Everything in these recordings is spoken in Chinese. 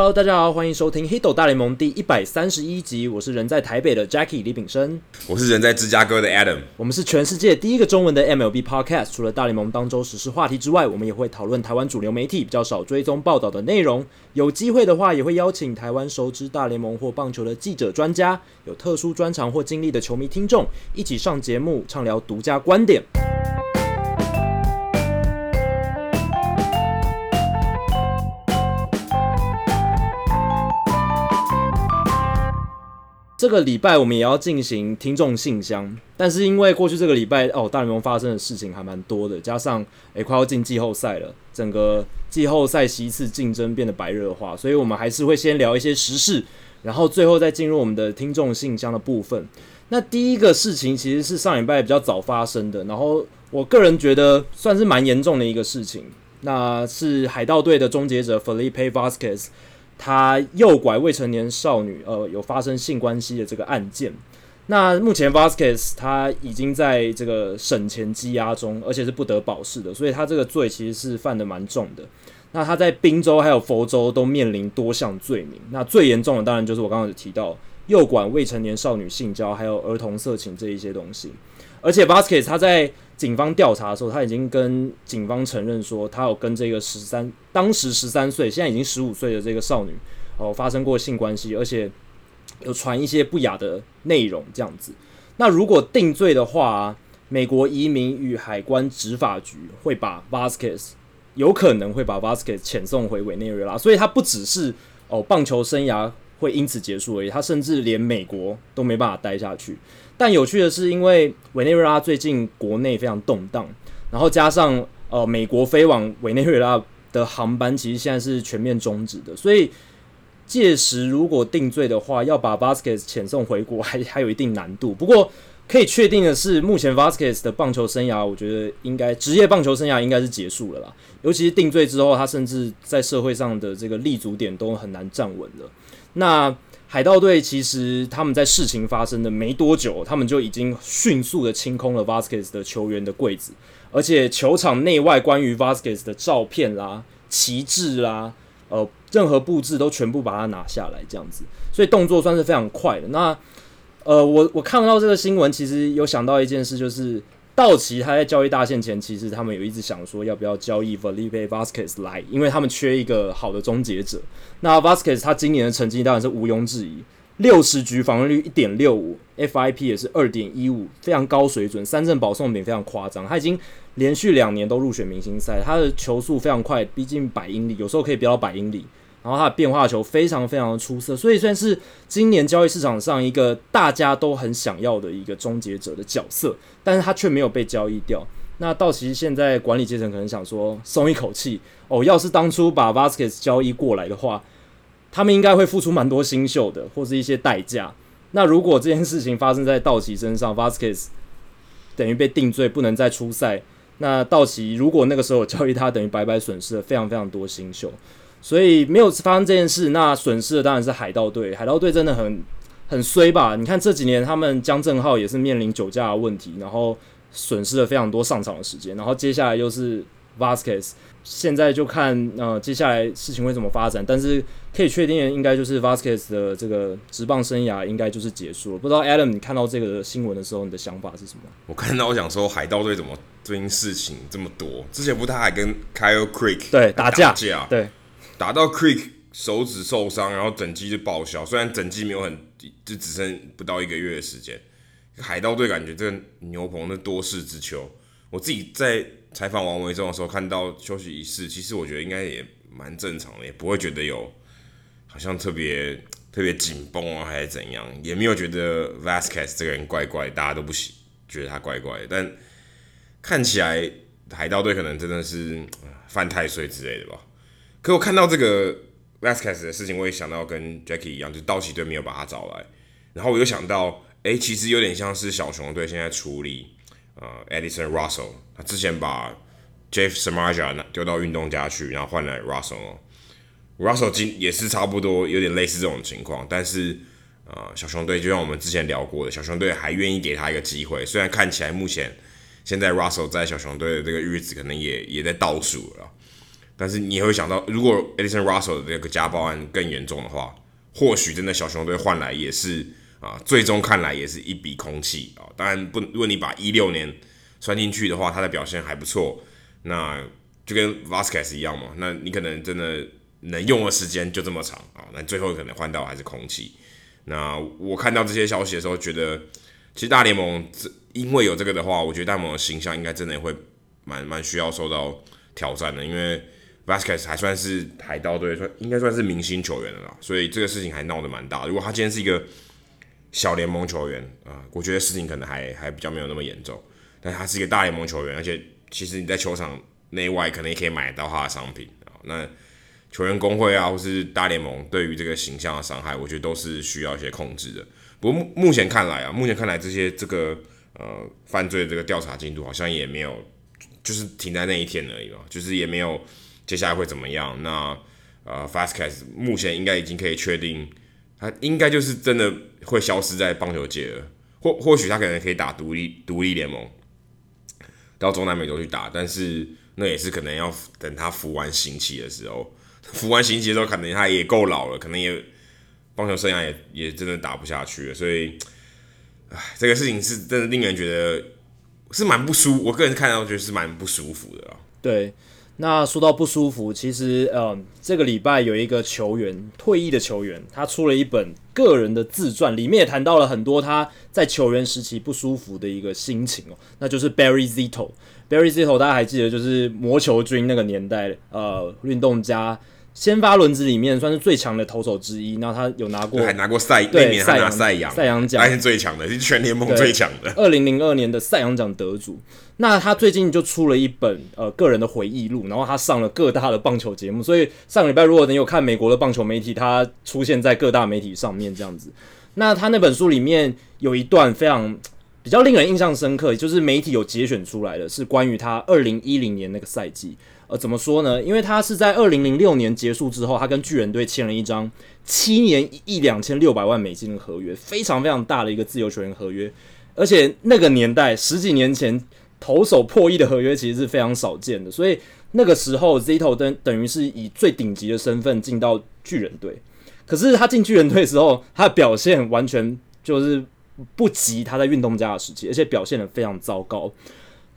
Hello，大家好，欢迎收听《黑斗大联盟》第一百三十一集。我是人在台北的 Jackie 李炳生，我是人在芝加哥的 Adam。我们是全世界第一个中文的 MLB Podcast。除了大联盟当周时事话题之外，我们也会讨论台湾主流媒体比较少追踪报道的内容。有机会的话，也会邀请台湾熟知大联盟或棒球的记者、专家，有特殊专长或经历的球迷听众，一起上节目畅聊独家观点。这个礼拜我们也要进行听众信箱，但是因为过去这个礼拜哦，大联盟发生的事情还蛮多的，加上诶快要进季后赛了，整个季后赛席次竞争变得白热化，所以我们还是会先聊一些时事，然后最后再进入我们的听众信箱的部分。那第一个事情其实是上礼拜比较早发生的，然后我个人觉得算是蛮严重的一个事情，那是海盗队的终结者 Felipe Vasquez。他诱拐未成年少女，呃，有发生性关系的这个案件。那目前 Vasquez 他已经在这个审前羁押中，而且是不得保释的，所以他这个罪其实是犯得蛮重的。那他在宾州还有佛州都面临多项罪名。那最严重的当然就是我刚刚提到诱拐未成年少女性交，还有儿童色情这一些东西。而且 Vasquez 他在警方调查的时候，他已经跟警方承认说，他有跟这个十三当时十三岁，现在已经十五岁的这个少女哦发生过性关系，而且有传一些不雅的内容这样子。那如果定罪的话，美国移民与海关执法局会把 Vasquez 有可能会把 Vasquez 遣送回委内瑞拉，所以他不只是哦棒球生涯会因此结束而已，他甚至连美国都没办法待下去。但有趣的是，因为委内瑞拉最近国内非常动荡，然后加上呃美国飞往委内瑞拉的航班其实现在是全面终止的，所以届时如果定罪的话，要把 Vasquez 遣送回国还还有一定难度。不过可以确定的是，目前 Vasquez 的棒球生涯，我觉得应该职业棒球生涯应该是结束了啦。尤其是定罪之后，他甚至在社会上的这个立足点都很难站稳了。那海盗队其实他们在事情发生的没多久，他们就已经迅速的清空了 Vasquez 的球员的柜子，而且球场内外关于 Vasquez 的照片啦、旗帜啦、呃，任何布置都全部把它拿下来，这样子，所以动作算是非常快的。那呃，我我看到这个新闻，其实有想到一件事，就是。道奇他在交易大限前，其实他们有一直想说要不要交易 Felipe Vasquez 来，因为他们缺一个好的终结者。那 Vasquez 他今年的成绩当然是毋庸置疑，六十局防御率一点六五，FIP 也是二点一五，非常高水准，三振保送比非常夸张。他已经连续两年都入选明星赛，他的球速非常快，逼近百英里，有时候可以飙到百英里。然后他的变化球非常非常的出色，所以算是今年交易市场上一个大家都很想要的一个终结者的角色，但是他却没有被交易掉。那道奇现在管理阶层可能想说松一口气哦，要是当初把 Vasquez 交易过来的话，他们应该会付出蛮多新秀的或是一些代价。那如果这件事情发生在道奇身上，Vasquez 等于被定罪不能再出赛，那道奇如果那个时候交易他，等于白白损失了非常非常多新秀。所以没有发生这件事，那损失的当然是海盗队。海盗队真的很很衰吧？你看这几年他们江正浩也是面临酒驾的问题，然后损失了非常多上场的时间。然后接下来又是 Vasquez，现在就看呃接下来事情会怎么发展。但是可以确定的应该就是 Vasquez 的这个职棒生涯应该就是结束了。不知道 Adam 你看到这个新闻的时候，你的想法是什么？我看到我想说海盗队怎么最近事情这么多？之前不他还跟 Kyle Creek 对打架，打架对。打到 Crick 手指受伤，然后整季就报销。虽然整季没有很，就只剩不到一个月的时间。海盗队感觉这个牛棚的多事之秋。我自己在采访王维中的时候看到休息仪式，其实我觉得应该也蛮正常的，也不会觉得有好像特别特别紧绷啊，还是怎样，也没有觉得 Vasquez 这个人怪怪，大家都不喜觉得他怪怪。但看起来海盗队可能真的是犯太岁之类的吧。可我看到这个 Vasquez 的事情，我也想到跟 Jackie 一样，就道奇队没有把他找来，然后我又想到，哎、其实有点像是小熊队现在处理呃 Addison Russell，他之前把 Jeff Samardzija 丢到运动家去，然后换来 Russell。Russell 今也是差不多有点类似这种情况，但是呃小熊队就像我们之前聊过的，小熊队还愿意给他一个机会，虽然看起来目前现在 Russell 在小熊队的这个日子可能也也在倒数了。但是你也会想到，如果 Edison Russell 的这个家暴案更严重的话，或许真的小熊队换来也是啊，最终看来也是一笔空气啊。当然不，如果你把一六年算进去的话，他的表现还不错，那就跟 Vasquez 一样嘛。那你可能真的能用的时间就这么长啊，那最后可能换到还是空气。那我看到这些消息的时候，觉得其实大联盟这因为有这个的话，我觉得大联盟的形象应该真的会蛮蛮需要受到挑战的，因为 Vasquez 还算是海盗队算应该算是明星球员了啦，所以这个事情还闹得蛮大。如果他今天是一个小联盟球员啊、我觉得事情可能还还比较没有那么严重。但他是一个大联盟球员，而且其实你在球场内外可能也可以买到他的商品啊。那球员工会啊，或是大联盟对于这个形象的伤害，我觉得都是需要一些控制的。不过目目前看来啊，目前看来这些这个呃犯罪的这个调查进度好像也没有，就是停在那一天而已嘛，就是也没有接下来会怎么样。那呃，Fastcast 目前应该已经可以确定，他应该就是真的会消失在棒球界了。或或许他可能可以打独立独立联盟，到中南美洲去打，但是那也是可能要等他服完刑期的时候。服完刑期的时候，可能他也够老了，可能也棒球生涯也也真的打不下去了，所以，唉，这个事情是真的令人觉得是蛮不舒。我个人看到觉得是蛮不舒服的啊。对，那说到不舒服，其实呃，这个礼拜有一个球员退役的球员，他出了一本个人的自传，里面也谈到了很多他在球员时期不舒服的一个心情哦，那就是 Barry Zito。Barry Zito 大家还记得，就是魔球军那个年代，呃，运动家。先发轮子里面算是最强的投手之一，然后他有拿过，还拿过赛，那年还拿赛扬，赛扬奖，还是最强的，是全联盟最强的。二零零二年的赛扬奖得主，那他最近就出了一本呃个人的回忆录，然后他上了各大的棒球节目，所以上个礼拜如果你有看美国的棒球媒体，他出现在各大媒体上面这样子。那他那本书里面有一段非常比较令人印象深刻，就是媒体有节选出来的，是关于他二零一零年那个赛季。呃，怎么说呢？因为他是在二零零六年结束之后，他跟巨人队签了一张七年一两千六百万美金的合约，非常非常大的一个自由球员合约。而且那个年代十几年前，投手破亿的合约其实是非常少见的。所以那个时候，Zito 等等于是以最顶级的身份进到巨人队。可是他进巨人队之后，他的表现完全就是不及他在运动家的时期，而且表现得非常糟糕。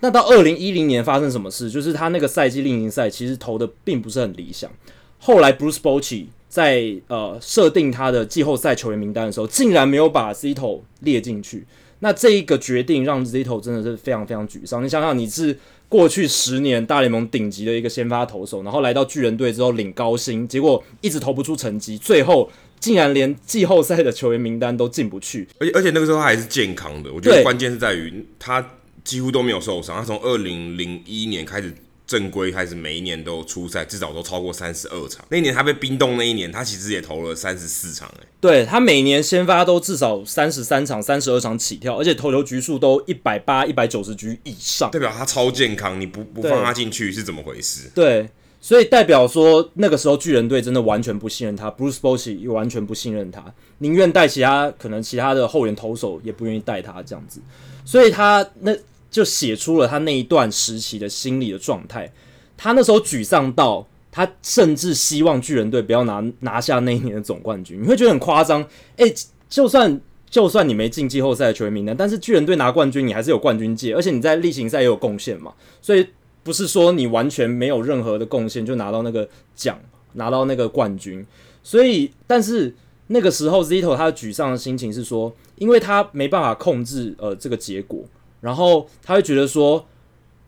那到二零一零年发生什么事？就是他那个赛季例行赛其实投的并不是很理想。后来 Bruce Bochy 在呃设定他的季后赛球员名单的时候，竟然没有把 Zito 列进去。那这一个决定让 Zito 真的是非常非常沮丧。你想想，你是过去十年大联盟顶级的一个先发投手，然后来到巨人队之后领高薪，结果一直投不出成绩，最后竟然连季后赛的球员名单都进不去。而且而且那个时候他还是健康的，我觉得关键是在于他。几乎都没有受伤。他从二零零一年开始正规开始，每一年都出赛，至少都超过三十二场。那一年他被冰冻，那一年他其实也投了三十四场。哎，对，他每年先发都至少三十三场、三十二场起跳，而且投球局数都一百八、一百九十局以上，代表他超健康。你不不放他进去是怎么回事？对，所以代表说那个时候巨人队真的完全不信任他，Bruce Bochy 也完全不信任他，宁愿带其他可能其他的后援投手，也不愿意带他这样子。所以他那。就写出了他那一段时期的心理的状态。他那时候沮丧到，他甚至希望巨人队不要拿拿下那一年的总冠军。你会觉得很夸张，诶，就算就算你没进季后赛的球员名单，但是巨人队拿冠军，你还是有冠军戒，而且你在例行赛也有贡献嘛。所以不是说你完全没有任何的贡献就拿到那个奖，拿到那个冠军。所以，但是那个时候 Zito 他的沮丧的心情是说，因为他没办法控制呃这个结果。然后他会觉得说，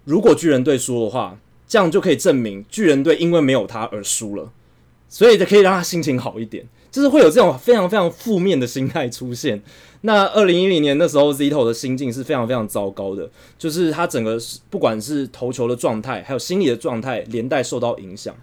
如果巨人队输的话，这样就可以证明巨人队因为没有他而输了，所以就可以让他心情好一点，就是会有这种非常非常负面的心态出现。那二零一零年那时候，Zito 的心境是非常非常糟糕的，就是他整个不管是投球的状态，还有心理的状态，连带受到影响。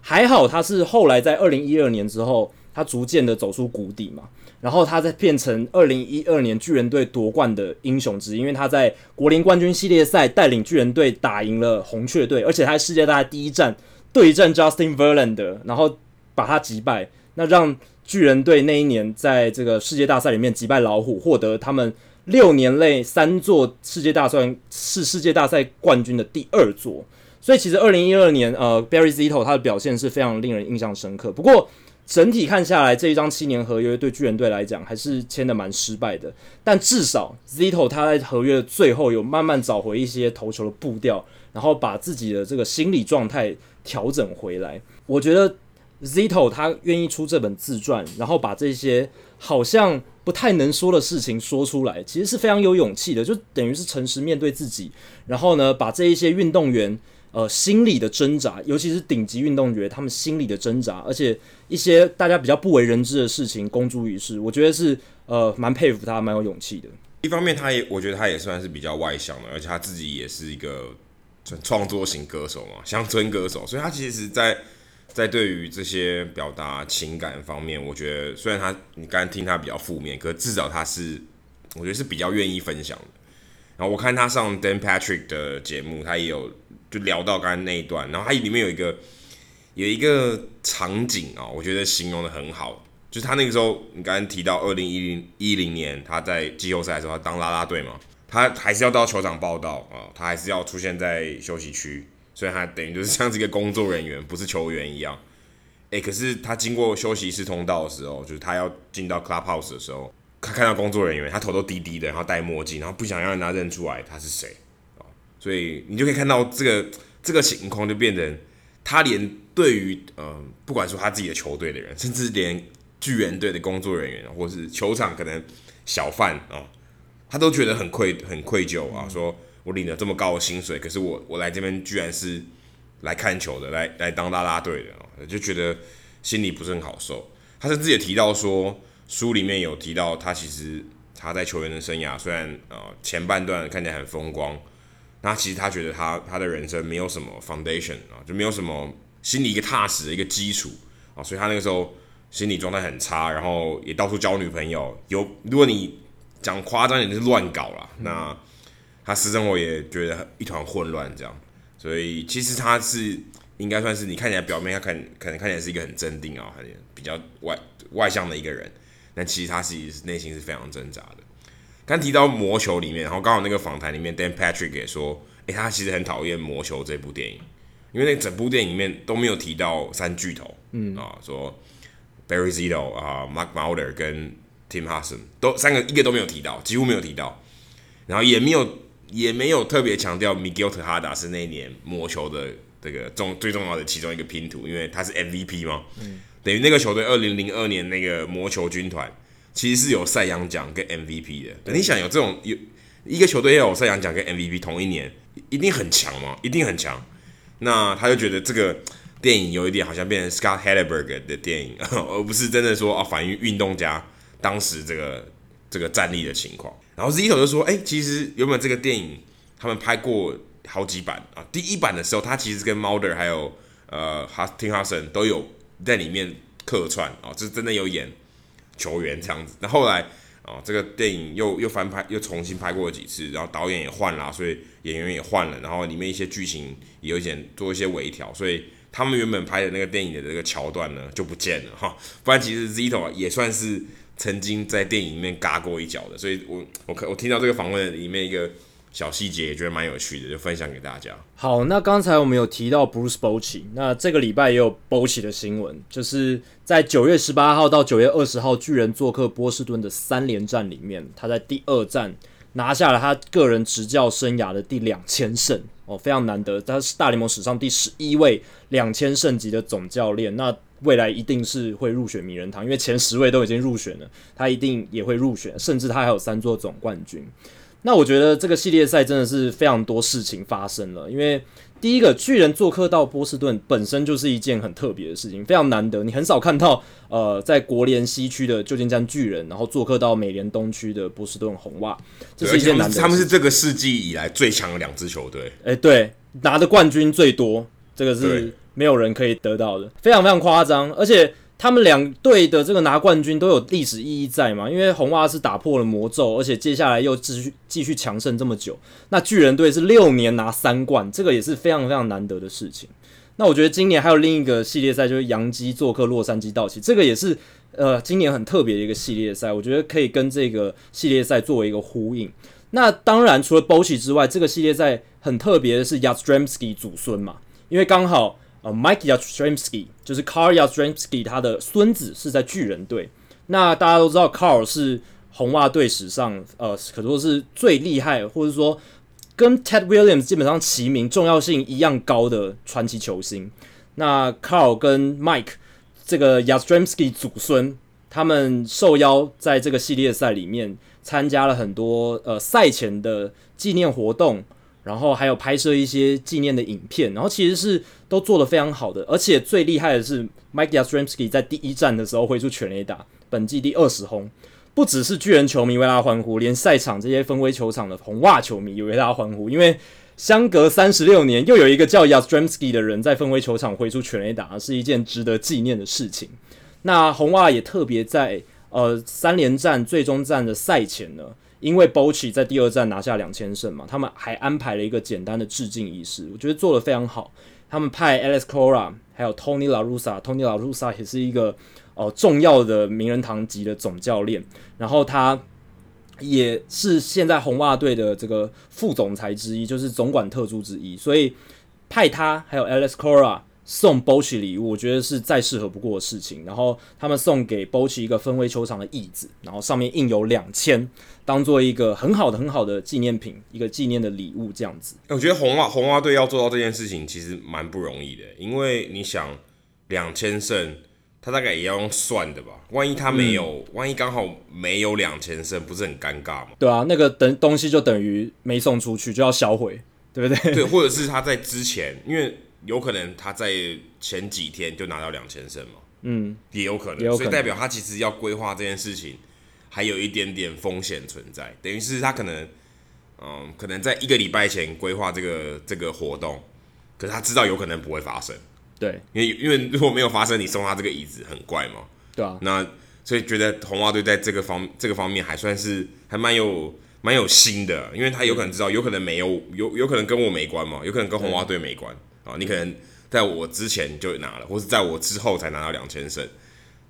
还好他是后来在二零一二年之后，他逐渐的走出谷底嘛。然后他再变成二零一二年巨人队夺冠的英雄之一，因为他在国联冠军系列赛带领巨人队打赢了红雀队，而且他在世界大赛第一战对战 Justin Verlander，然后把他击败，那让巨人队那一年在这个世界大赛里面击败老虎，获得他们六年内三座世界大赛是世界大赛冠军的第二座。所以其实二零一二年，呃，Barry Zito 他的表现是非常令人印象深刻。不过整体看下来，这一张七年合约对巨人队来讲还是签的蛮失败的。但至少 Zito 他在合约的最后有慢慢找回一些投球的步调，然后把自己的这个心理状态调整回来。我觉得 Zito 他愿意出这本自传，然后把这些好像不太能说的事情说出来，其实是非常有勇气的，就等于是诚实面对自己。然后呢，把这一些运动员。呃，心理的挣扎，尤其是顶级运动员，他们心理的挣扎，而且一些大家比较不为人知的事情公诸于世，我觉得是呃蛮佩服他，蛮有勇气的。一方面，他也我觉得他也算是比较外向的，而且他自己也是一个创作型歌手嘛，乡村歌手，所以他其实在在对于这些表达情感方面，我觉得虽然他你刚听他比较负面，可至少他是我觉得是比较愿意分享的。然后我看他上 Dan Patrick 的节目，他也有。就聊到刚才那一段，然后它里面有一个有一个场景啊、哦，我觉得形容的很好，就是他那个时候，你刚刚提到二零一零一零年他在季后赛的时候，他当啦啦队嘛，他还是要到球场报道啊，他还是要出现在休息区，所以他等于就是像这个工作人员，不是球员一样。诶，可是他经过休息室通道的时候，就是他要进到 clubhouse 的时候，他看到工作人员，他头都低低的，然后戴墨镜，然后不想让人家认出来他是谁。所以你就可以看到这个这个情况，就变成他连对于呃，不管说他自己的球队的人，甚至连巨人队的工作人员，或是球场可能小贩啊、哦，他都觉得很愧很愧疚啊。说我领了这么高的薪水，可是我我来这边居然是来看球的，来来当啦啦队的、哦，就觉得心里不是很好受。他甚至也提到说，书里面有提到他其实他在球员的生涯，虽然呃前半段看起来很风光。那其实他觉得他他的人生没有什么 foundation 啊，就没有什么心里一个踏实的一个基础啊，所以他那个时候心理状态很差，然后也到处交女朋友。有如果你讲夸张一点，就是乱搞啦。那他私生活也觉得一团混乱这样，所以其实他是应该算是你看起来表面他看可能看起来是一个很镇定啊，很比较外外向的一个人，但其实他其实内心是非常挣扎的。刚提到魔球里面，然后刚好那个访谈里面，Dan Patrick 也说，诶，他其实很讨厌魔球这部电影，因为那整部电影里面都没有提到三巨头，嗯。啊，说 Barry Zito 啊，Mark Mulder 跟 Tim Hudson 都三个一个都没有提到，几乎没有提到，然后也没有也没有特别强调 Miguel Tejada 是那一年魔球的这个重最重要的其中一个拼图，因为他是 MVP 嘛，嗯，等于那个球队二零零二年那个魔球军团。其实是有赛扬奖跟 MVP 的。对你想有这种有一个球队要有赛扬奖跟 MVP 同一年，一定很强嘛？一定很强。那他就觉得这个电影有一点好像变成 Scott Helleberg 的电影，而不是真的说啊反映运动家当时这个这个战力的情况。然后 Zito 就说：“哎、欸，其实原本这个电影他们拍过好几版啊。第一版的时候，他其实跟 Mulder 还有呃 Tim Hudson 都有在里面客串啊，这真的有演。”球员这样子，那后来啊、哦，这个电影又又翻拍，又重新拍过了几次，然后导演也换了，所以演员也换了，然后里面一些剧情也有一点做一些微调，所以他们原本拍的那个电影的这个桥段呢就不见了哈。不然其实 Zito 也算是曾经在电影里面嘎过一脚的，所以我我我听到这个访问里面一个。小细节也觉得蛮有趣的，就分享给大家。好，那刚才我们有提到 Bruce Bochy，那这个礼拜也有 Bochy 的新闻，就是在九月十八号到九月二十号，巨人做客波士顿的三连战里面，他在第二战拿下了他个人执教生涯的第两千胜哦，非常难得，他是大联盟史上第十一位两千胜级的总教练，那未来一定是会入选名人堂，因为前十位都已经入选了，他一定也会入选，甚至他还有三座总冠军。那我觉得这个系列赛真的是非常多事情发生了，因为第一个巨人做客到波士顿本身就是一件很特别的事情，非常难得，你很少看到呃在国联西区的旧金山巨人，然后做客到美联东区的波士顿红袜，这是一件难得。他们是这个世纪以来最强的两支球队，哎，对，拿的冠军最多，这个是没有人可以得到的，非常非常夸张，而且。他们两队的这个拿冠军都有历史意义在嘛？因为红袜是打破了魔咒，而且接下来又继续继续强盛这么久。那巨人队是六年拿三冠，这个也是非常非常难得的事情。那我觉得今年还有另一个系列赛，就是洋基做客洛杉矶道奇，这个也是呃今年很特别的一个系列赛。我觉得可以跟这个系列赛作为一个呼应。那当然，除了 Bochy 之外，这个系列赛很特别的是 Yastrzemski 祖孙嘛，因为刚好呃，Mike y a s t r e m s k y 就是 Carl y a s t r e m s k y 他的孙子是在巨人队。那大家都知道 Carl 是红袜队史上呃可说是最厉害，或者说跟 Ted Williams 基本上齐名、重要性一样高的传奇球星。那 Carl 跟 Mike 这个 y a s t r e m s k y 祖孙，他们受邀在这个系列赛里面。参加了很多呃赛前的纪念活动，然后还有拍摄一些纪念的影片，然后其实是都做得非常好的。而且最厉害的是，Mike Yastrzemski 在第一战的时候挥出全垒打，本季第二十轰，不只是巨人球迷为他欢呼，连赛场这些分威球场的红袜球迷也为他欢呼，因为相隔三十六年，又有一个叫 Yastrzemski 的人在分威球场挥出全垒打，是一件值得纪念的事情。那红袜也特别在。呃，三连战最终战的赛前呢，因为 Bochy 在第二战拿下两千胜嘛，他们还安排了一个简单的致敬仪式，我觉得做得非常好。他们派 Alex Cora 还有 Tony La Russa，Tony La Russa 也是一个哦、呃、重要的名人堂级的总教练，然后他也是现在红袜队的这个副总裁之一，就是总管特助之一，所以派他还有 Alex Cora。送 Bochy 礼物，我觉得是再适合不过的事情。然后他们送给 Bochy 一个分威球场的椅子，然后上面印有两千，当做一个很好的、很好的纪念品，一个纪念的礼物这样子。我觉得红袜红袜队要做到这件事情其实蛮不容易的，因为你想两千胜，他大概也要用算的吧？万一他没有，嗯、万一刚好没有两千胜，不是很尴尬吗？对啊，那个等东西就等于没送出去，就要销毁，对不对？对，或者是他在之前，因为。有可能他在前几天就拿到两千胜嘛，嗯，也有可能，有可能，所以代表他其实要规划这件事情，还有一点点风险存在。等于是他可能，嗯，可能在一个礼拜前规划这个这个活动，可是他知道有可能不会发生，对，因为因为如果没有发生，你送他这个椅子很怪嘛，对啊，那所以觉得红袜队在这个方这个方面还算是还蛮有蛮有心的，因为他有可能知道，有可能没有，有有可能跟我没关嘛，有可能跟红袜队没关。啊，你可能在我之前就拿了，或是在我之后才拿到两千胜，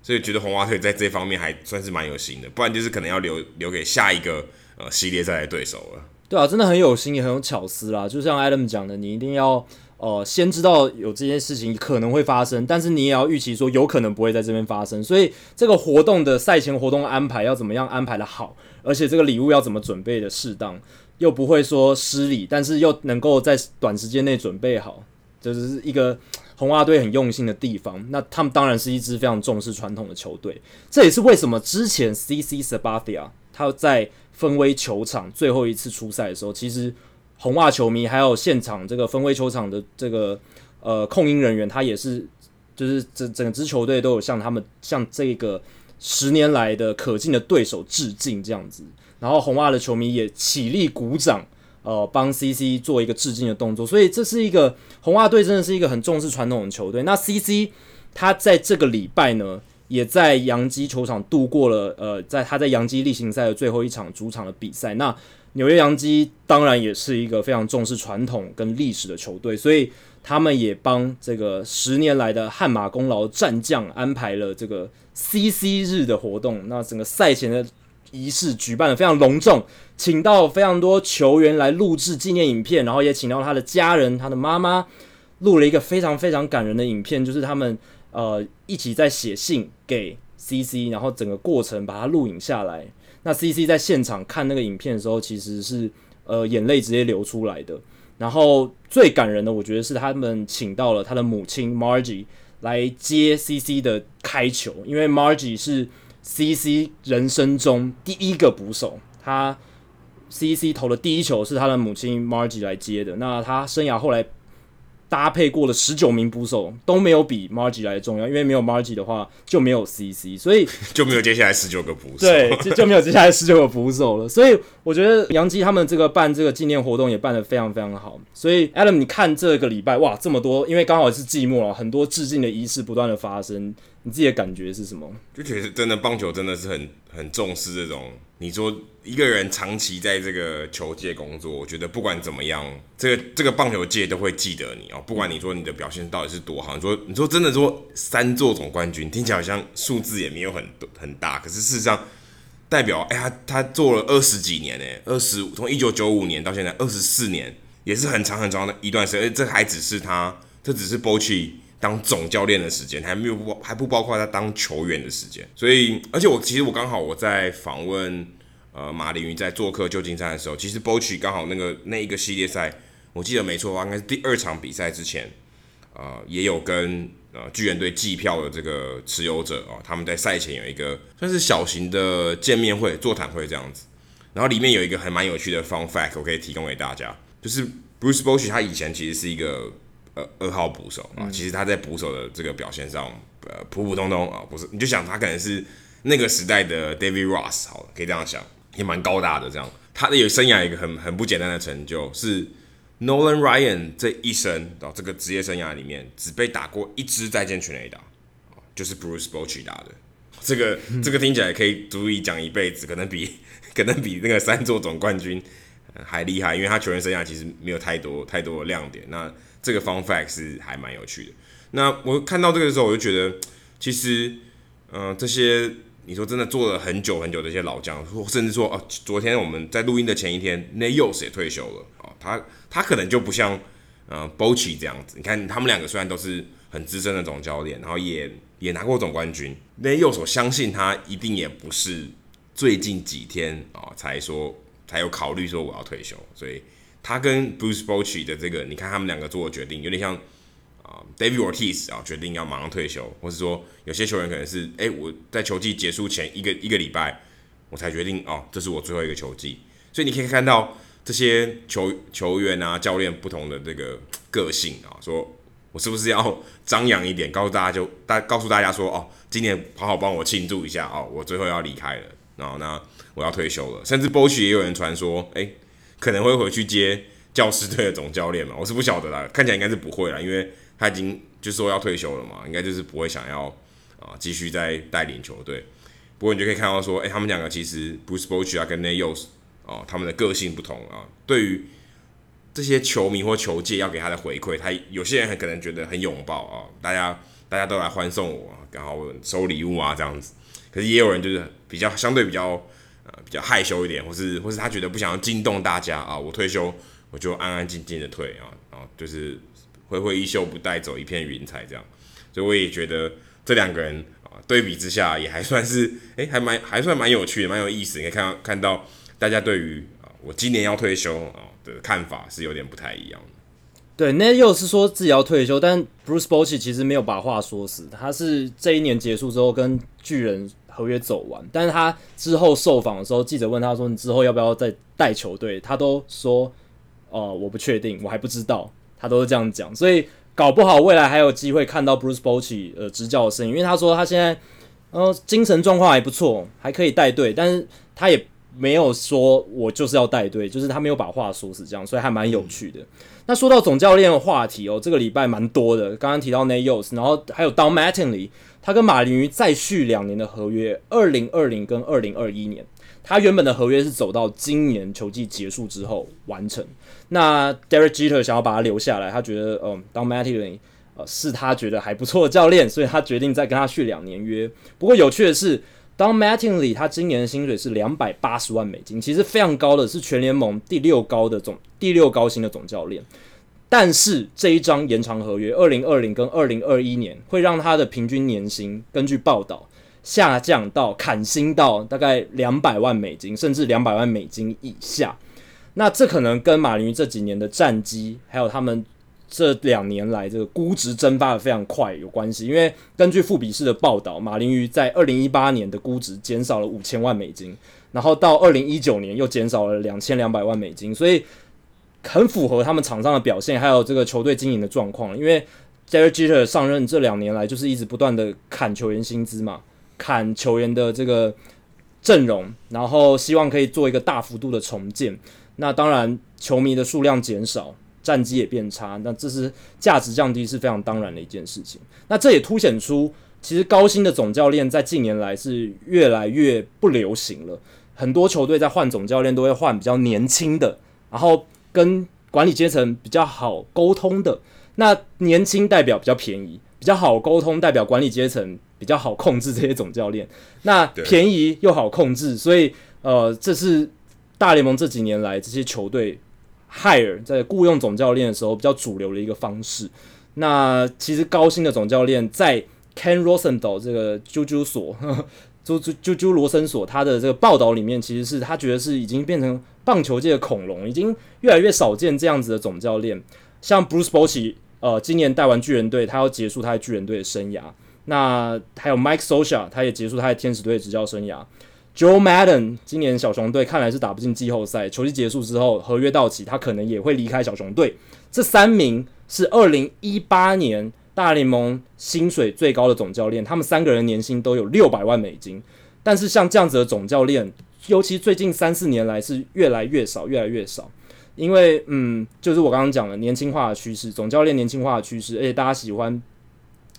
所以觉得红袜队在这方面还算是蛮有心的，不然就是可能要留留给下一个呃系列赛的对手了。对啊，真的很有心，也很有巧思啦。就像 Adam 讲的，你一定要呃先知道有这件事情可能会发生，但是你也要预期说有可能不会在这边发生，所以这个活动的赛前活动安排要怎么样安排的好，而且这个礼物要怎么准备的适当，又不会说失礼，但是又能够在短时间内准备好。这是一个红袜队很用心的地方。那他们当然是一支非常重视传统的球队。这也是为什么之前 CC Sabathia 他在分威球场最后一次出赛的时候，其实红袜球迷还有现场这个分威球场的这个呃控音人员，他也是就是整整支球队都有向他们向这个十年来的可敬的对手致敬这样子。然后红袜的球迷也起立鼓掌。呃，帮 CC 做一个致敬的动作，所以这是一个红袜队真的是一个很重视传统的球队。那 CC 他在这个礼拜呢，也在洋基球场度过了呃，在他在洋基例行赛的最后一场主场的比赛。那纽约洋基当然也是一个非常重视传统跟历史的球队，所以他们也帮这个十年来的汗马功劳战将安排了这个 CC 日的活动。那整个赛前的仪式举办的非常隆重，请到非常多球员来录制纪念影片，然后也请到他的家人，他的妈妈录了一个非常非常感人的影片，就是他们呃一起在写信给 CC，然后整个过程把它录影下来。那 CC 在现场看那个影片的时候，其实是呃眼泪直接流出来的。然后最感人的，我觉得是他们请到了他的母亲 Margie 来接 CC 的开球，因为 Margie 是。CC 人生中第一个捕手，他 CC 投的第一球是他的母亲 Margie 来接的。那他生涯后来搭配过的十九名捕手都没有比 Margie 来的重要，因为没有 Margie 的话就没有 CC，所以 就没有接下来十九个捕手。对，就就没有接下来十九个捕手了。所以我觉得杨基他们这个办这个纪念活动也办得非常非常好。所以 Adam，你看这个礼拜哇，这么多，因为刚好是季末了，很多致敬的仪式不断的发生。你自己的感觉是什么？就觉得真的棒球真的是很很重视这种。你说一个人长期在这个球界工作，我觉得不管怎么样，这个这个棒球界都会记得你哦。不管你说你的表现到底是多好，你说你说真的说三座总冠军，听起来好像数字也没有很多很大，可是事实上代表哎、呀，他做了二十几年呢，二十从一九九五年到现在二十四年，也是很长很长的一段时间。这还只是他，这只是波奇当总教练的时间，还没有包还不包括他当球员的时间。所以，而且我其实我刚好我在访问呃马林鱼在做客旧金山的时候，其实 b o c h 刚好那个那一个系列赛，我记得没错的话，应该是第二场比赛之前，呃，也有跟。呃，巨人队季票的这个持有者哦，他们在赛前有一个算是小型的见面会、座谈会这样子。然后里面有一个还蛮有趣的 fun fact，我可以提供给大家，就是 Bruce Bochy 他以前其实是一个呃二号捕手啊，其实他在捕手的这个表现上呃普普通通啊，不是，你就想他可能是那个时代的 David Ross，好了，可以这样想，也蛮高大的这样。他的有生涯一个很很不简单的成就是。Nolan Ryan 这一生到这个职业生涯里面，只被打过一支再见全垒打，就是 Bruce Bochy 打的。这个 这个听起来可以足以讲一辈子，可能比 可能比那个三座总冠军还厉害，因为他球员生涯其实没有太多太多的亮点。那这个 fun fact 是还蛮有趣的。那我看到这个的时候，我就觉得，其实，嗯、呃，这些你说真的做了很久很久的一些老将，甚至说哦，昨天我们在录音的前一天，Nails 也退休了哦，他。他可能就不像呃 Bochy 这样子，你看他们两个虽然都是很资深的总教练，然后也也拿过总冠军，那右手相信他一定也不是最近几天啊、哦、才说才有考虑说我要退休，所以他跟 Bruce Bochy 的这个，你看他们两个做的决定有点像啊、David Ortiz 啊决定要马上退休，或是说有些球员可能是哎我在球季结束前一个一个礼拜我才决定哦这是我最后一个球季，所以你可以看到。这些球球员啊，教练不同的这个个性啊，说我是不是要张扬一点，告诉大家就大告诉大家说哦，今年好好帮我庆祝一下哦，我最后要离开了，然后呢，我要退休了。甚至 Bochy 也有人传说，哎，可能会回去接教师队的总教练嘛，我是不晓得啦，看起来应该是不会啦，因为他已经就说要退休了嘛，应该就是不会想要啊继续再带领球队。不过你就可以看到说，哎，他们两个其实 Bruce b o c h 啊跟 Nate Yost 哦，他们的个性不同啊。对于这些球迷或球界要给他的回馈，他有些人很可能觉得很拥抱啊，大家大家都来欢送我，然后收礼物啊这样子。可是也有人就是比较相对比较呃比较害羞一点，或是或是他觉得不想要惊动大家啊，我退休我就安安静静的退啊，然后就是挥挥衣袖不带走一片云彩这样。所以我也觉得这两个人啊对比之下也还算是哎还蛮还算蛮有趣的，蛮有意思。你可以看到看到。大家对于啊，我今年要退休啊的看法是有点不太一样的。对，那又是说自己要退休，但 Bruce Bochy 其实没有把话说死，他是这一年结束之后跟巨人合约走完，但是他之后受访的时候，记者问他说：“你之后要不要再带球队？”他都说：“哦、呃，我不确定，我还不知道。”他都是这样讲，所以搞不好未来还有机会看到 Bruce Bochy 呃执教的身影，因为他说他现在呃精神状况还不错，还可以带队，但是他也。没有说我就是要带队，就是他没有把话说死这样，所以还蛮有趣的。那说到总教练的话题哦，这个礼拜蛮多的。刚刚提到 Nate Yost，然后还有 Don Mattingly，他跟马林鱼再续两年的合约，二零二零跟二零二一年。他原本的合约是走到今年球季结束之后完成。那 Derek Jeter 想要把他留下来，他觉得嗯，Don Mattingly 呃是他觉得还不错的教练，所以他决定再跟他续两年约。不过有趣的是。Don Mattingly 他今年的薪水是两百八十万美金，其实非常高的，是全联盟第六高的总第六高薪的总教练。但是这一张延长合约，二零二零跟二零二一年会让他的平均年薪根据报道下降到砍薪到大概两百万美金，甚至两百万美金以下。那这可能跟马林鱼这几年的战绩，还有他们。这两年来，这个估值蒸发的非常快有关系，因为根据富比士的报道，马林鱼在二零一八年的估值减少了五千万美金，然后到二零一九年又减少了两千两百万美金，所以很符合他们场上的表现，还有这个球队经营的状况。因为 Derek 上任这两年来，就是一直不断的砍球员薪资嘛，砍球员的这个阵容，然后希望可以做一个大幅度的重建。那当然，球迷的数量减少。战绩也变差，那这是价值降低是非常当然的一件事情。那这也凸显出，其实高薪的总教练在近年来是越来越不流行了。很多球队在换总教练都会换比较年轻的，然后跟管理阶层比较好沟通的。那年轻代表比较便宜，比较好沟通代表管理阶层比较好控制这些总教练，那便宜又好控制，所以呃，这是大联盟这几年来这些球队 hire 在雇佣总教练的时候比较主流的一个方式。那其实高薪的总教练在 Ken Rosenthal 这个啾啾所，就就就就罗森所他的这个报道里面，其实是他觉得是已经变成棒球界的恐龙，已经越来越少见这样子的总教练。像 Bruce Bochy，呃，今年带完巨人队，他要结束他的巨人队的生涯。那还有 Mike Socha，他也结束他的天使队执教生涯。Joe Maddon 今年小熊队看来是打不进季后赛，球季结束之后合约到期，他可能也会离开小熊队。这三名是二零一八年大联盟薪水最高的总教练，他们三个人年薪都有六百万美金。但是像这样子的总教练，尤其最近三四年来是越来越少，越来越少。因为嗯，就是我刚刚讲的年轻化的趋势，总教练年轻化的趋势，而且大家喜欢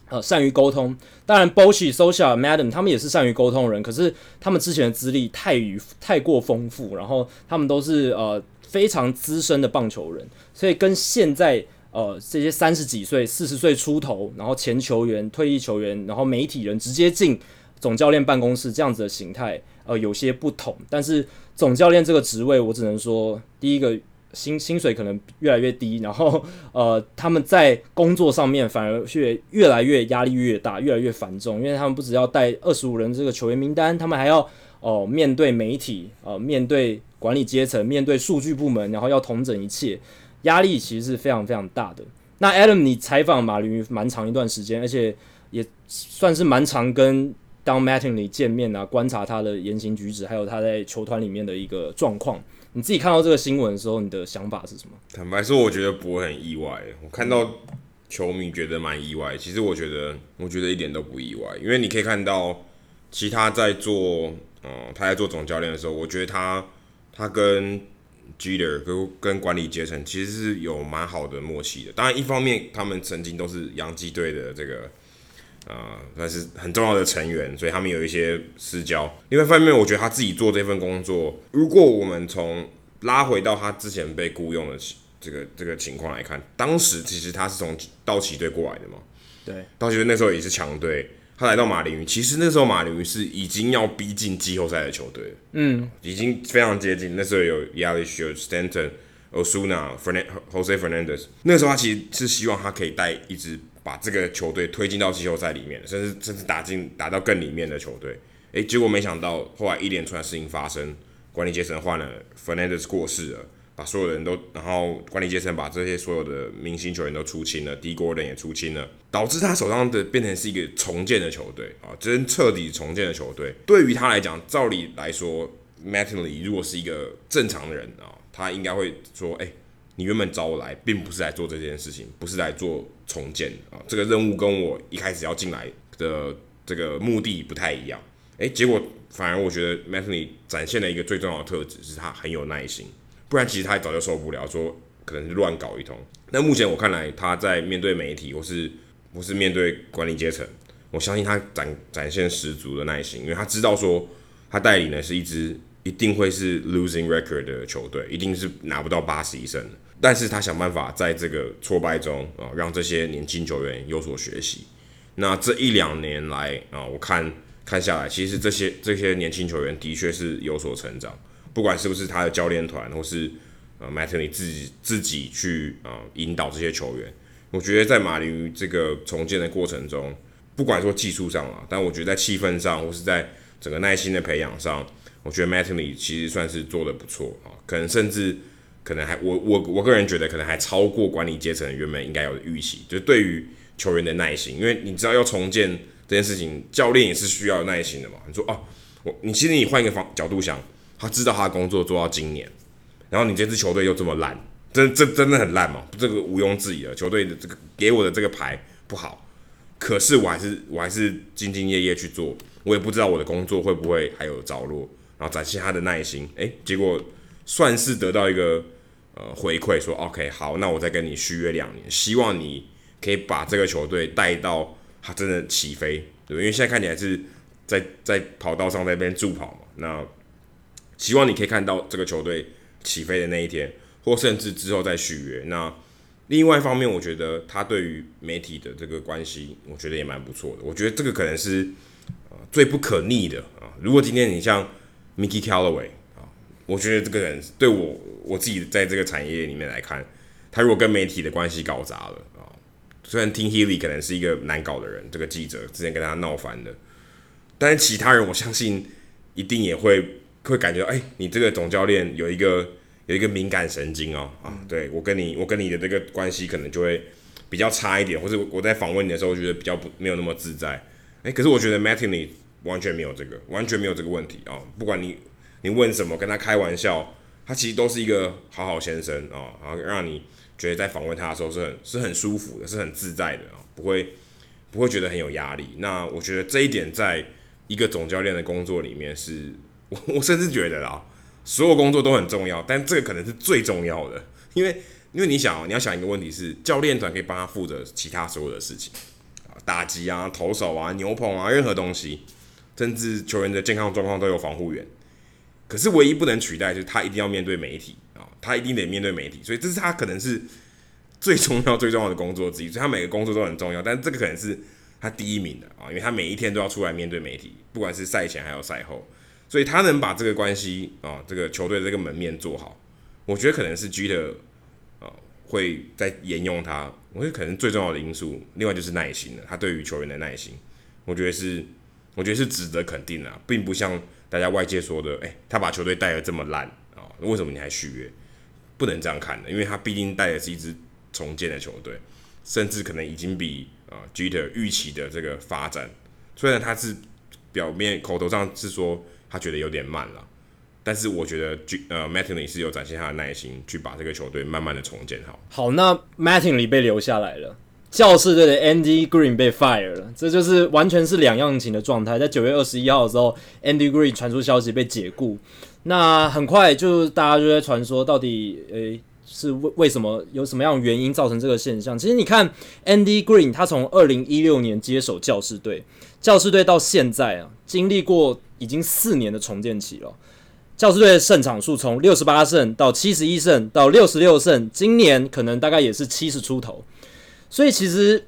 呃善于沟通。当然，Bochy、Scioscia、Maddon 他们也是善于沟通的人，可是他们之前的资历太于太过丰富，然后他们都是呃非常资深的棒球人，所以跟现在呃这些三十几岁、四十岁出头，然后前球员、退役球员，然后媒体人直接进总教练办公室这样子的形态，呃有些不同。但是总教练这个职位，我只能说第一个。薪薪水可能越来越低，然后呃，他们在工作上面反而越越来越压力越大，越来越繁重，因为他们不只要带二十五人这个球员名单，他们还要哦、面对媒体，呃面对管理阶层，面对数据部门，然后要统整一切，压力其实是非常非常大的。那 Adam，你采访马林蛮长一段时间，而且也算是蛮常跟 Don Mattingly 见面啊，观察他的言行举止，还有他在球团里面的一个状况。你自己看到这个新闻的时候，你的想法是什么？坦白说，我觉得不会很意外。我看到球迷觉得蛮意外，其实我觉得，我觉得一点都不意外，因为你可以看到，其他在做，嗯、他在做总教练的时候，我觉得他他跟 Jeter 跟跟管理阶层其实是有蛮好的默契的。当然，一方面他们曾经都是洋基队的这个。啊，算、呃、是很重要的成员，所以他们有一些私交。另外一方面，我觉得他自己做这份工作，如果我们从拉回到他之前被雇佣的这个这个情况来看，当时其实他是从道奇队过来的嘛。对，道奇队那时候也是强队，他来到马林鱼，其实那时候马林鱼是已经要逼近季后赛的球队，嗯，已经非常接近。那时候有 Yelich、Stanton、Osuna、Fern、Jose Fernandez，那时候他其实是希望他可以带一支。把这个球队推进到季后赛里面，甚至甚至打进打到更里面的球队，诶，结果没想到后来一连串的事情发生，管理阶层换了，Fernandez 过世了，把所有人都，然后管理阶层把这些所有的明星球员都出清了，Dee Gordon 也出清了，导致他手上的变成是一个重建的球队啊，真彻底重建的球队。对于他来讲，照理来说，Mattingly 如果是一个正常的人啊，他应该会说，诶。你原本找我来，并不是来做这件事情，不是来做重建啊。这个任务跟我一开始要进来的这个目的不太一样。诶，结果反而我觉得 Mattingly 展现了一个最重要的特质，是他很有耐心。不然其实他早就受不了，说可能是乱搞一通。那目前我看来，他在面对媒体或是或是面对管理阶层，我相信他展展现十足的耐心，因为他知道说他带领的是一支。一定会是 losing record 的球队，一定是拿不到八十一胜的。但是他想办法在这个挫败中啊，让这些年轻球员有所学习。那这一两年来啊，我看看下来，其实这些这些年轻球员的确是有所成长。不管是不是他的教练团，或是呃，Matteo 自己自己去啊引导这些球员，我觉得在马林这个重建的过程中，不管说技术上啊，但我觉得在气氛上，或是在整个耐心的培养上。我觉得 m a t t 其实算是做得不错啊，可能甚至可能还我我我个人觉得可能还超过管理阶层原本应该有的预期，就对于球员的耐心，因为你知道要重建这件事情，教练也是需要耐心的嘛。你说哦，我你其实你换一个方角度想，他知道他的工作做到今年，然后你这支球队又这么烂，真真真的很烂嘛？这个毋庸置疑的，球队的这个给我的这个牌不好，可是我还是我还是兢兢业业去做，我也不知道我的工作会不会还有着落。然后展现他的耐心，诶，结果算是得到一个呃回馈，说 OK 好，那我再跟你续约两年，希望你可以把这个球队带到他真的起飞，对，因为现在看起来是在在跑道上在那边助跑嘛，那希望你可以看到这个球队起飞的那一天，或甚至之后再续约。那另外一方面，我觉得他对于媒体的这个关系，我觉得也蛮不错的。我觉得这个可能是呃最不可逆的啊。如果今天你像 Mickey Callaway 啊，我觉得这个人对我我自己在这个产业里面来看，他如果跟媒体的关系搞砸了啊，虽然 Tim Healy 可能是一个难搞的人，这个记者之前跟他闹翻的，但是其他人我相信一定也会会感觉到，哎、欸，你这个总教练有一个。有一个敏感神经哦，啊，对我跟你，我跟你的这个关系可能就会比较差一点，或者我在访问你的时候，觉得比较不没有那么自在。哎、欸，可是我觉得 Mattingly 完全没有这个，完全没有这个问题啊、哦。不管你你问什么，跟他开玩笑，他其实都是一个好好先生啊、哦，然后让你觉得在访问他的时候是很是很舒服的，是很自在的啊、哦，不会不会觉得很有压力。那我觉得这一点在一个总教练的工作里面是，我我甚至觉得啦。所有工作都很重要，但这个可能是最重要的，因为因为你想，你要想一个问题是，教练团可以帮他负责其他所有的事情，啊，打击啊、投手啊、牛棚啊，任何东西，甚至球员的健康状况都有防护员。可是唯一不能取代就是他一定要面对媒体啊，他一定得面对媒体，所以这是他可能是最重要、最重要的工作之一。所以他每个工作都很重要，但这个可能是他第一名的啊，因为他每一天都要出来面对媒体，不管是赛前还有赛后。所以他能把这个关系啊，这个球队这个门面做好，我觉得可能是 Jeter 啊会再沿用他。我觉得可能最重要的因素，另外就是耐心了。他对于球员的耐心，我觉得是，我觉得是值得肯定的，并不像大家外界说的，哎，他把球队带的这么烂啊，为什么你还续约？不能这样看的，因为他毕竟带的是一支重建的球队，甚至可能已经比啊 Jeter 预期的这个发展，虽然他是表面口头上是说。他觉得有点慢了，但是我觉得，呃，Mattingly 是有展现他的耐心，去把这个球队慢慢的重建好。好，那 Mattingly 被留下来了，教士队的 Andy Green 被 fire 了，这就是完全是两样情的状态。在九月二十一号的时候，Andy Green 传出消息被解雇，那很快就大家就在传说，到底诶、是为为什么有什么样的原因造成这个现象？其实你看 Andy Green，他从二零一六年接手教士队，教士队到现在啊，经历过。已经四年的重建期了，教士队的胜场数从六十八胜到七十一胜到六十六胜，今年可能大概也是七十出头。所以其实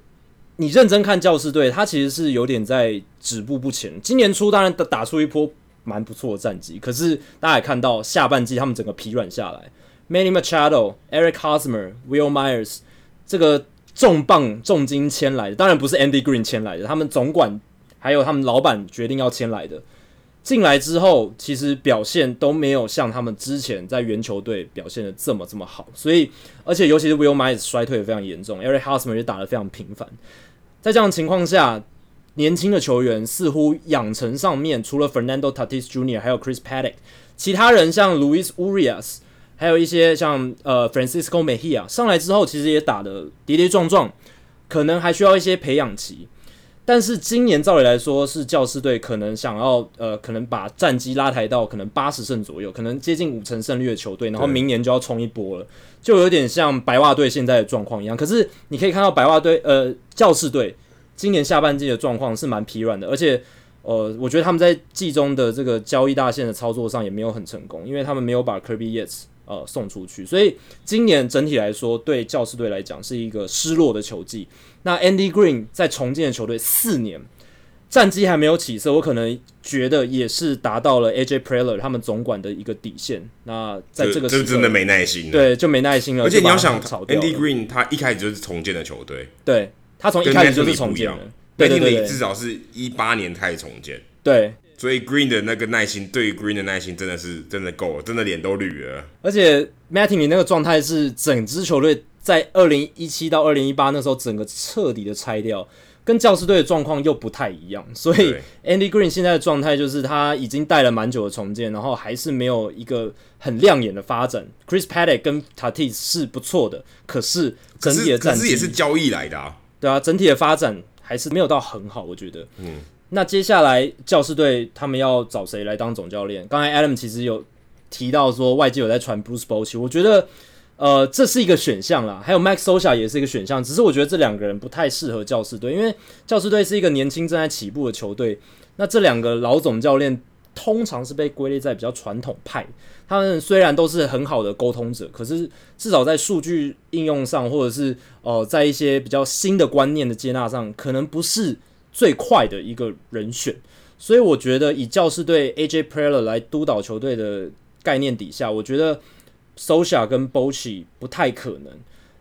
你认真看教士队，他其实是有点在止步不前。今年初当然打打出一波蛮不错的战绩，可是大家也看到下半季他们整个疲软下来。Manny Machado、Eric Hosmer、Will Myers 这个重磅重金签来的，当然不是 Andy Green 签来的，他们总管还有他们老板决定要签来的。进来之后，其实表现都没有像他们之前在原球队表现的这么这么好，所以而且尤其是 Will Myers 衰退的非常严重，Eric Hosmer 也打得非常频繁。在这样的情况下，年轻的球员似乎养成上面除了 Fernando Tatis Jr. 还有 Chris Paddock，其他人像 Luis Urias，还有一些像呃 Francisco Mejia 上来之后，其实也打得跌跌撞撞，可能还需要一些培养期。但是今年照理来说是教师队可能想要呃，可能把战绩拉抬到可能八十胜左右，可能接近五成胜率的球队，然后明年就要冲一波了，就有点像白袜队现在的状况一样。可是你可以看到白袜队呃教士队今年下半季的状况是蛮疲软的，而且呃，我觉得他们在季中的这个交易大线的操作上也没有很成功，因为他们没有把 Kirby Yates 呃送出去，所以今年整体来说对教师队来讲是一个失落的球季。那 Andy Green 在重建的球队四年，战绩还没有起色，我可能觉得也是达到了 AJ Preller 他们总管的一个底线。那在这个时候，就真的没耐心了，对，就没耐心了。而且你要想，Andy Green 他一开始就是重建的球队，对，他从一开始就是重建的，对对对，至少是一八年开始重建，对，所以 Green 的那个耐心，对 Green 的耐心真的是真的够了，真的脸都绿了。而且 Mattingly 那个状态是整支球队。在二零一七到二零一八那时候，整个彻底的拆掉，跟教师队的状况又不太一样。所以 Andy Green 现在的状态就是他已经带了蛮久的重建，然后还是没有一个很亮眼的发展。Chris Paddock 跟 Tatis 是不错的，可是整体的战绩也是交易来的啊。对啊，整体的发展还是没有到很好，我觉得。嗯。那接下来教士队他们要找谁来当总教练？刚才 Adam 其实有提到说外界有在传 Bruce Bochy，我觉得。呃，这是一个选项啦，还有 Max Scioscia 也是一个选项，只是我觉得这两个人不太适合教士队，因为教士队是一个年轻正在起步的球队。那这两个老总教练通常是被归类在比较传统派。他们虽然都是很好的沟通者，可是至少在数据应用上，或者是呃，在一些比较新的观念的接纳上，可能不是最快的一个人选。所以我觉得以教士队 AJ Preller 来督导球队的概念底下，我觉得 SOSIA 跟 BOCHI 不太可能。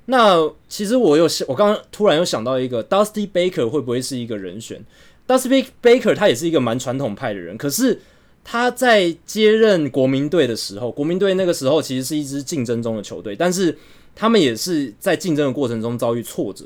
那其实我有想，我刚刚突然又想到一个 Dusty Baker 会不会是一个人选？Dusty Baker 他也是一个蛮传统派的人，可是。他在接任国民队的时候，国民队那个时候其实是一支竞争中的球队，但是他们也是在竞争的过程中遭遇挫折，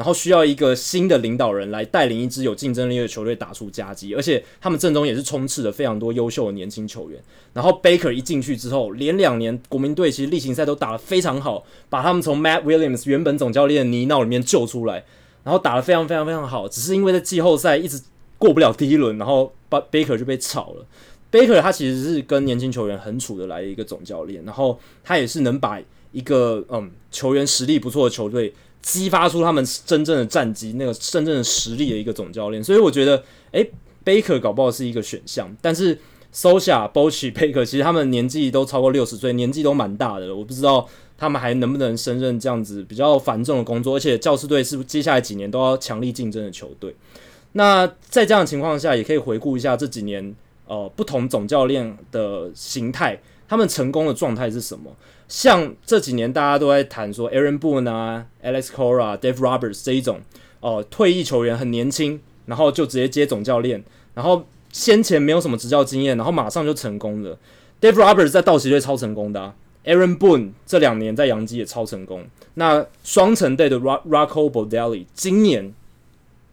然后需要一个新的领导人来带领一支有竞争力的球队打出佳绩，而且他们阵中也是充斥着非常多优秀的年轻球员。然后 Baker 一进去之后，连两年国民队其实例行赛都打得非常好，把他们从 Matt Williams 原本总教练的泥淖里面救出来，然后打得非常非常非常好，只是因为在季后赛一直。过不了第一轮，然后把 Baker 就被炒了。Baker 他其实是跟年轻球员很处得来的一个总教练，然后他也是能把一个嗯球员实力不错的球队激发出他们真正的战绩，那个真正的实力的一个总教练。所以我觉得，诶，Baker 搞不好是一个选项。但是 Sosa、Bochy、Baker 其实他们年纪都超过六十岁，年纪都蛮大的了。我不知道他们还能不能胜任这样子比较繁重的工作，而且教士队是接下来几年都要强力竞争的球队。那在这样的情况下，也可以回顾一下这几年呃不同总教练的形态，他们成功的状态是什么？像这几年大家都在谈说，Aaron Boone 啊、Alex Cora、Dave Roberts 这一种哦、退役球员很年轻，然后就直接接总教练，然后先前没有什么执教经验，然后马上就成功了。Dave Roberts 在道奇队超成功的、，Aaron Boone 这两年在洋基也超成功。那双城队的 Rocco Baldelli 今年。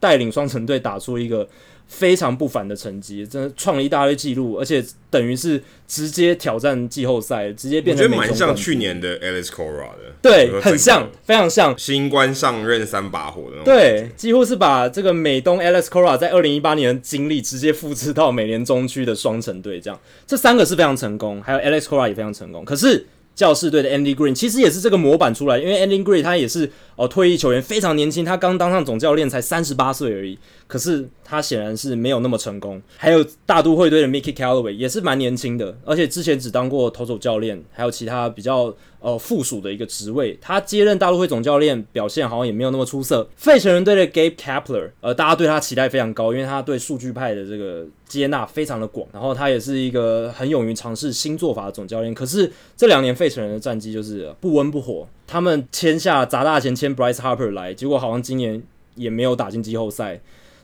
带领双城队打出一个非常不凡的成绩，真的创了一大堆记录，而且等于是直接挑战季后赛，直接变成。我觉得蛮像去年的 Alex Cora 的，对，很像，非常像。新官上任三把火的那种。对，几乎是把这个美东 Alex Cora 在二零一八年的经历直接复制到美联中区的双城队，这样，这三个是非常成功，还有 Alex Cora 也非常成功，可是。教士队的 Andy Green 其实也是这个模板出来，因为 Andy Green 他也是哦退役球员，非常年轻，他刚当上总教练才三十八岁而已。可是他显然是没有那么成功。还有大都会队的 Mickey Callaway 也是蛮年轻的，而且之前只当过投手教练，还有其他比较呃附属的一个职位。他接任大都会总教练表现好像也没有那么出色。费城人队的 Gabe Kapler，呃，大家对他期待非常高，因为他对数据派的这个。接纳非常的广，然后他也是一个很勇于尝试新做法的总教练。可是这两年费城人的战绩就是不温不火，他们签下砸大钱签 Bryce Harper 来，结果好像今年也没有打进季后赛，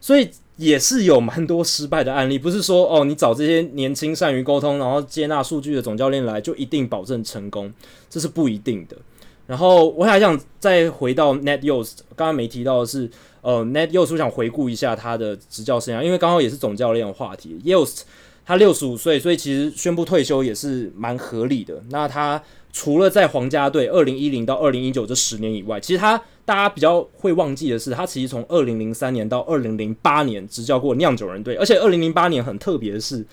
所以也是有蛮多失败的案例。不是说哦，你找这些年轻善于沟通，然后接纳数据的总教练来就一定保证成功，这是不一定的。然后我还想再回到 Ned Yost，刚刚没提到的是。呃，Ned Yost 我想回顾一下他的执教生涯，因为刚好也是总教练的话题。Yost 他六十五岁，所以其实宣布退休也是蛮合理的。那他除了在皇家队二零一零到二零一九这十年以外，其实他大家比较会忘记的是，他其实从二零零三年到二零零八年执教过酿酒人队，而且二零零八年很特别的是，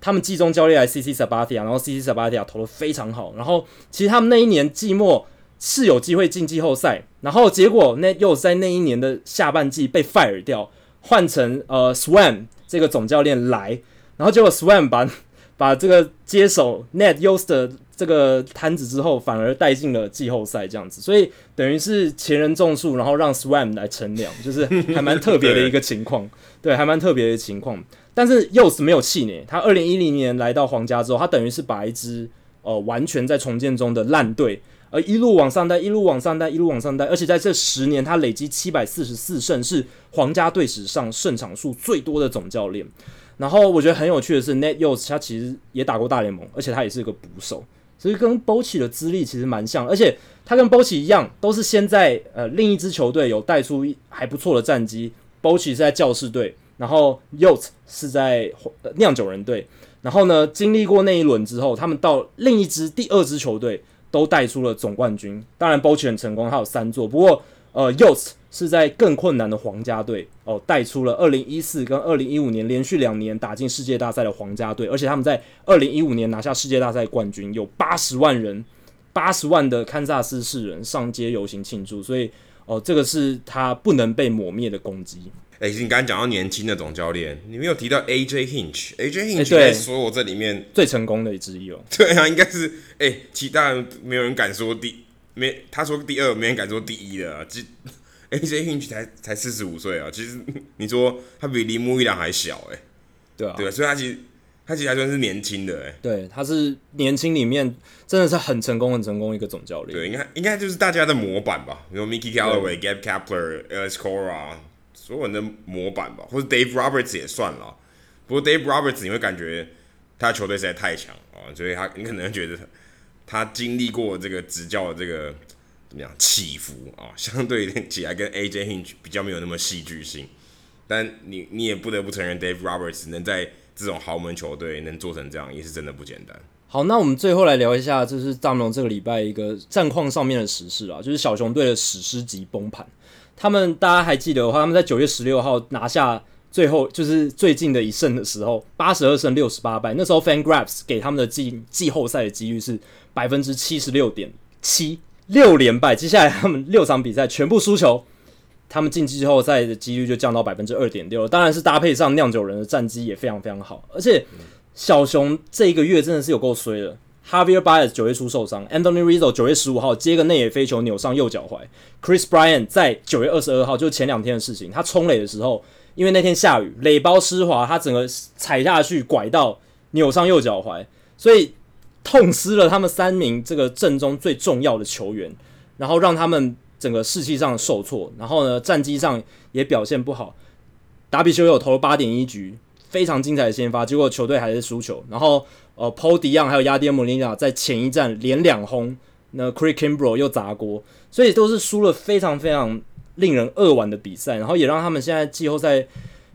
他们季中交易来 CC Sabathia，然后 CC Sabathia 投得非常好，然后其实他们那一年季末。是有机会进季后赛，然后结果那又在那一年的下半季被 fire 掉，换成呃 Swam 这个总教练来，然后结果 Swam 把把这个接手 Ned Yost 的这个摊子之后，反而带进了季后赛这样子，所以等于是前人种树，然后让 Swam 来乘凉，就是还蛮特别的一个情况，对，还蛮特别的情况。但是 Yost 没有气馁，他二零一零年来到皇家之后，他等于是把一支呃完全在重建中的烂队。而一路往上带，一路往上带，一路往上带，而且在这十年，他累积七百四十四胜，是皇家队史上胜场数最多的总教练。然后我觉得很有趣的是，Net y o s 他其实也打过大联盟，而且他也是一个捕手，所以跟 Bochy 的资历其实蛮像。而且他跟 Bochy 一样，都是先在呃另一支球队有带出还不错的战绩。Bochy 是在教士队，然后 y o s 是在酿酒人队。然后呢，经历过那一轮之后，他们到另一支第二支球队。都带出了总冠军，当然 Bochy 很成功，他有三座。不过，呃 y o s 是在更困难的皇家队哦，带出了二零一四跟二零一五年连续两年打进世界大赛的皇家队，而且他们在二零一五年拿下世界大赛冠军，有八十万人，八十万的堪萨斯市人上街游行庆祝，所以哦，这个是他不能被抹灭的攻击。哎、欸，你刚刚讲到年轻的总教练，你没有提到 AJ Hinch，AJ Hinch 欸、对所有这里面最成功的之一哦。对啊，应该是哎、欸，其他人没有人敢说第没，他说第二，没人敢说第一的。其 AJ Hinch 才才四十五岁啊，其实 你说他比铃木一朗还小哎、欸，对啊，对，所以他其实他其实还算是年轻的哎、欸，对，他是年轻里面真的是很成功很成功一个总教练，对，应该应该就是大家的模板吧，比如 Mickey Callaway、Gabe Kapler、Alex Cora。所有人的模板吧，或者 Dave Roberts 也算了。不过 Dave Roberts 你会感觉他的球队实在太强啊，所以他你可能觉得他，他经历过这个执教的这个怎么样起伏啊，相对起来跟 AJ Hinch 比较没有那么戏剧性。但你你也不得不承认，Dave Roberts 能在这种豪门球队能做成这样，也是真的不简单。好，那我们最后来聊一下，就是大龙这个礼拜一个战况上面的时事啊，就是小熊队的史诗级崩盘。他们大家还记得的话，他们在九月十六号拿下最后就是最近的一胜的时候，八十二胜六十八败。那时候 FanGraphs 给他们的季季后赛的几率是百分之七十六点七，六连败。接下来他们六场比赛全部输球，他们晋级季后赛的几率就降到百分之二点六。当然是搭配上酿酒人的战绩也非常非常好，而且小熊这一个月真的是有够衰的。Javier Baez 九月初受伤，Anthony Rizzo 九月十五号接个内野飞球扭伤右脚踝，Chris b r y a n 在九月二十二号就前两天的事情，他冲垒的时候，因为那天下雨，垒包湿滑，他整个踩下去拐到扭伤右脚踝，所以痛失了他们三名这个阵中最重要的球员，然后让他们整个士气上受挫，然后呢战绩上也表现不好，达比修有投了八点一局，非常精彩的先发，结果球队还是输球，然后。呃，Paul DeJong 还有亚迪莫尼亚在前一战连两轰，那 Craig Kimbrel 又砸锅，所以都是输了非常非常令人扼腕的比赛，然后也让他们现在季后赛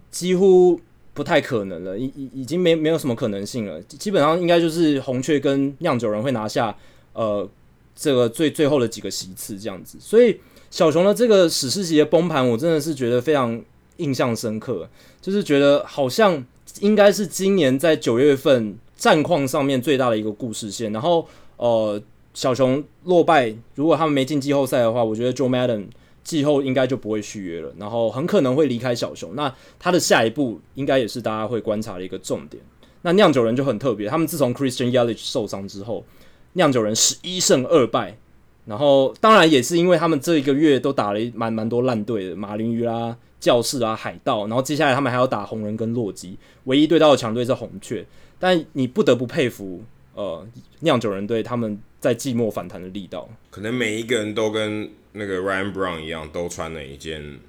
几乎不太可能了，已已已经没没有什么可能性了，基本上应该就是红雀跟酿酒人会拿下呃这个最最后的几个席次这样子，所以小熊的这个史诗级的崩盘，我真的是觉得非常印象深刻，就是觉得好像应该是今年在九月份。战况上面最大的一个故事线，然后呃，小熊落败，如果他们没进季后赛的话，我觉得 Joe Maddon 季后应该就不会续约了，然后很可能会离开小熊。那他的下一步应该也是大家会观察的一个重点。那酿酒人就很特别，他们自从 Christian Yelich 受伤之后，酿酒人十一胜二败，然后当然也是因为他们这一个月都打了蛮蛮多烂队的，马林鱼啦、教士啊、海盗，然后接下来他们还要打红人跟洛基，唯一对到的强队是红雀。但你不得不佩服，呃，酿酒人队他们在季末反弹的力道。可能每一个人都跟那个 Ryan Brown 一样，都穿了一件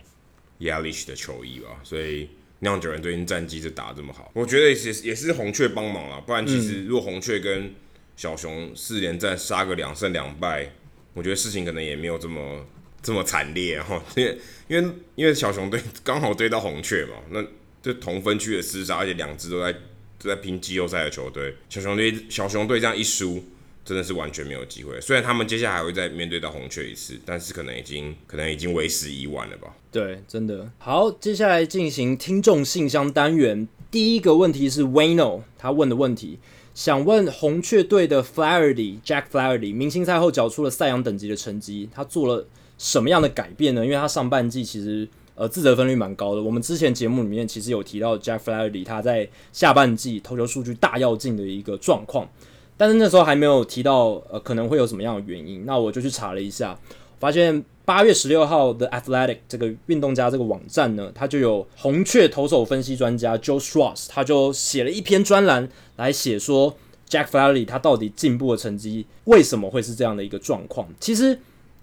Yelich 的球衣吧，所以酿酒人最近战绩就打得这么好。我觉得也是也是红雀帮忙了，不然其实如果红雀跟小熊四连战杀个两胜两败，我觉得事情可能也没有这么这么惨烈哈。因为因为因为小熊队刚好对到红雀嘛，那这同分区的厮杀，而且两支都在都。在拼季后赛的球队，小熊队小熊队这样一输，真的是完全没有机会。虽然他们接下来还会再面对到红雀一次，但是可能已经可能已经为时已晚了吧？对，真的。好，接下来进行听众信箱单元。第一个问题是 Wayno 他问的问题，想问红雀队的 Flaherty Jack Flaherty 明星赛后缴出了赛扬等级的成绩，他做了什么样的改变呢？因为他上半季其实。呃，自责分率蛮高的。我们之前节目里面其实有提到 Jack Flaherty 他在下半季投球数据大跃进的一个状况，但是那时候还没有提到呃可能会有什么样的原因。那我就去查了一下，发现八月十六号的 Athletic 这个运动家这个网站呢，他就有红雀投手分析专家 Joe Schwartz，他就写了一篇专栏来写说 Jack Flaherty 他到底进步的成绩为什么会是这样的一个状况。其实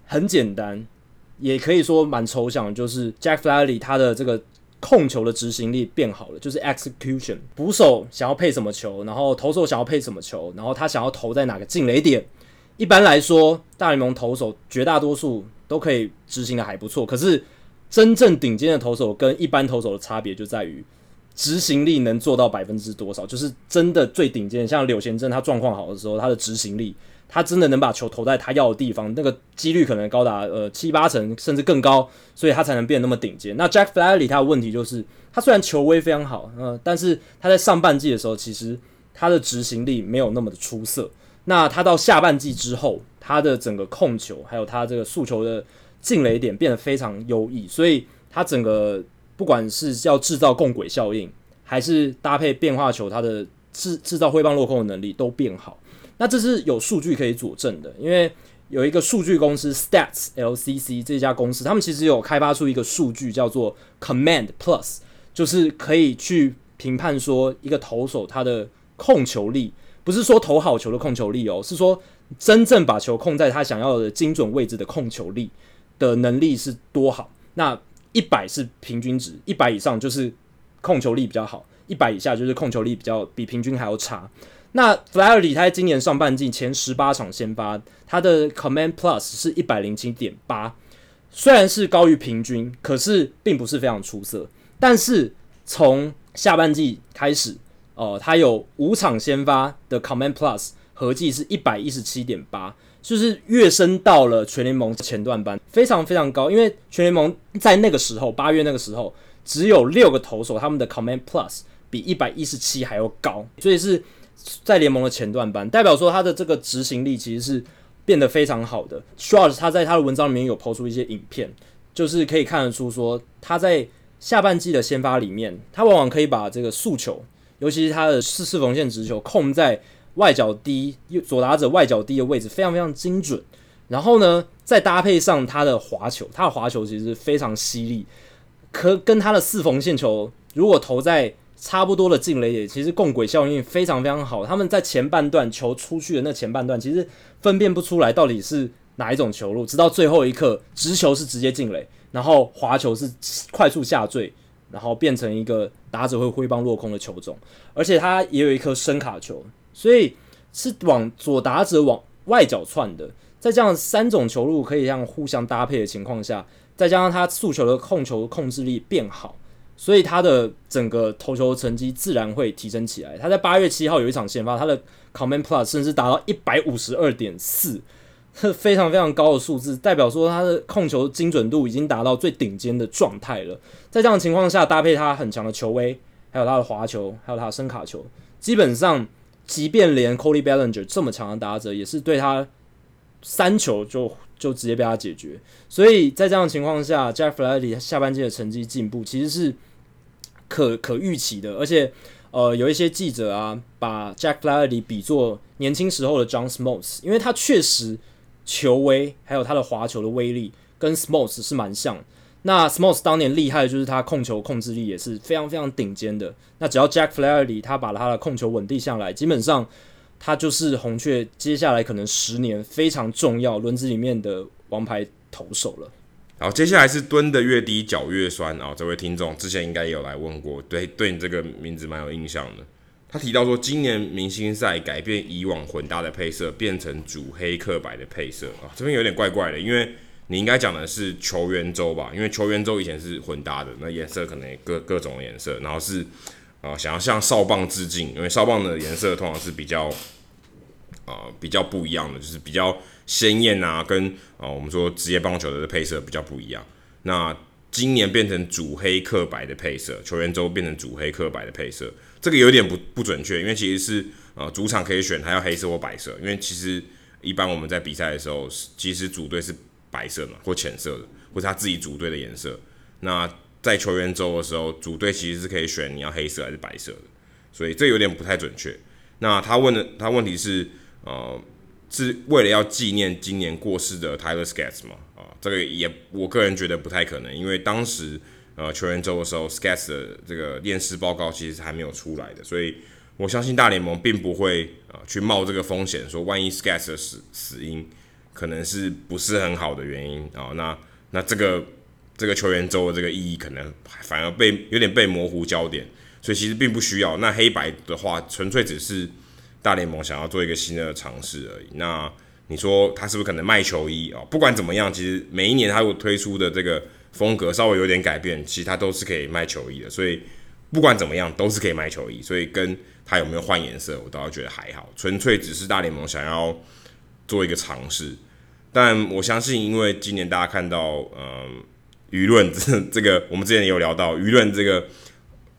很简单。也可以说蛮抽象，就是 Jack Flaherty 他的这个控球的执行力变好了，就是 execution，捕手想要配什么球，然后投手想要配什么球，然后他想要投在哪个进垒点。一般来说，大联盟投手绝大多数都可以执行的还不错，可是真正顶尖的投手跟一般投手的差别就在于执行力能做到百分之多少，就是真的最顶尖，像柳贤振他状况好的时候，他的执行力。他真的能把球投在他要的地方，那个几率可能高达呃七八成甚至更高，所以他才能变得那么顶尖。那 Jack Flaherty 他的问题就是，他虽然球威非常好，呃，但是他在上半季的时候，其实他的执行力没有那么的出色。那他到下半季之后，他的整个控球还有他这个速球的进垒点变得非常优异，所以他整个。不管是要制造共轨效应，还是搭配变化球，它的制制造挥棒落空的能力都变好。那这是有数据可以佐证的，因为有一个数据公司 Stats LCC 这家公司，他们其实有开发出一个数据叫做 Command Plus，就是可以去评判说一个投手他的控球力，不是说投好球的控球力哦，是说真正把球控在他想要的精准位置的控球力的能力是多好。那一百是平均值，一百以上就是控球力比较好，一百以下就是控球力比较比平均还要差。那 Flaherty 他今年上半季前十八场先发，他的 Command Plus 是一百零七点八，虽然是高于平均，可是并不是非常出色。但是从下半季开始，呃，他有五场先发的 Command Plus 合计是一百一十七点八，就是跃升到了全联盟前段班，非常非常高。因为全联盟在那个时候八月那个时候只有六个投手，他们的 Command Plus 比一百一十七还要高，所以是。在联盟的前段班，代表说他的这个执行力其实是变得非常好的。s h a r s 他在他的文章里面有抛出一些影片，就是可以看得出说他在下半季的先发里面，他往往可以把这个速球，尤其是他的四四缝线直球控在外角低左打者外角低的位置，非常非常精准。然后呢，再搭配上他的滑球，他的滑球其实非常犀利，可跟他的四缝线球如果投在。差不多的进垒点，其实共轨效应非常非常好。他们在前半段球出去的那前半段，其实分辨不出来到底是哪一种球路，直到最后一刻，直球是直接进垒，然后滑球是快速下坠，然后变成一个打者会挥棒落空的球种。而且他也有一颗深卡球，所以是往左打者往外角窜的。在这样三种球路可以这样互相搭配的情况下，再加上他速球的控球控制力变好。所以他的整个投球成绩自然会提升起来。他在八月七号有一场先发，他的 Command Plus 甚至达到一百五十二点四，非常非常高的数字，代表说他的控球精准度已经达到最顶尖的状态了。在这样的情况下，搭配他很强的球威，还有他的滑球，还有他的伸卡球，基本上，即便连 Cody Bellinger 这么强的打者，也是对他三球就就直接被他解决。所以在这样的情况下，Jack Flaherty 下半季的成绩进步，其实是。可可预期的，而且，呃，有一些记者啊，把 Jack Flaherty 比作年轻时候的 John Smoltz，因为他确实球威还有他的滑球的威力跟 Smoltz 是蛮像。那 Smoltz 当年厉害的就是他控球控制力也是非常非常顶尖的。那只要 Jack Flaherty 他把他的控球稳定下来，基本上他就是红雀接下来可能十年非常重要轮子里面的王牌投手了。好，接下来是蹲得越低脚越酸啊！这位听众之前应该也有来问过，对，对你这个名字蛮有印象的。他提到说，今年明星赛改变以往混搭的配色，变成主黑客白的配色啊，这边有点怪怪的，因为你应该讲的是球员周吧？因为球员周以前是混搭的，那颜色可能也各各种颜色，然后是啊，想要向少棒致敬，因为少棒的颜色通常是比较啊比较不一样的，就是比较。鲜艳啊，跟啊、我们说职业棒球的配色比较不一样。那今年变成主黑客白的配色，球员周变成主黑客白的配色，这个有点不不准确，因为其实是、呃、主场可以选他要黑色或白色，因为其实一般我们在比赛的时候，其实主队是白色嘛或浅色的，或是他自己主队的颜色。那在球员周的时候，主队其实是可以选你要黑色还是白色的，所以这有点不太准确。那他问的他问题是呃。是为了要纪念今年过世的 Tyler Skaggs 嘛？啊，这个也我个人觉得不太可能，因为当时呃球员周的时候，Skaggs 的这个验尸报告其实还没有出来的，所以我相信大联盟并不会啊、呃、去冒这个风险，说万一 Skaggs 的死死因可能是不是很好的原因啊、那那这个这个球员周的这个意义可能反而被有点被模糊焦点，所以其实并不需要。那黑白的话，纯粹只是。大联盟想要做一个新的尝试而已。那你说他是不是可能卖球衣啊？不管怎么样，其实每一年他有推出的这个风格稍微有点改变，其实他都是可以卖球衣的。所以不管怎么样，都是可以卖球衣。所以跟他有没有换颜色，我倒觉得还好。纯粹只是大联盟想要做一个尝试。但我相信，因为今年大家看到，嗯，舆论这 这个，我们之前也有聊到，舆论这个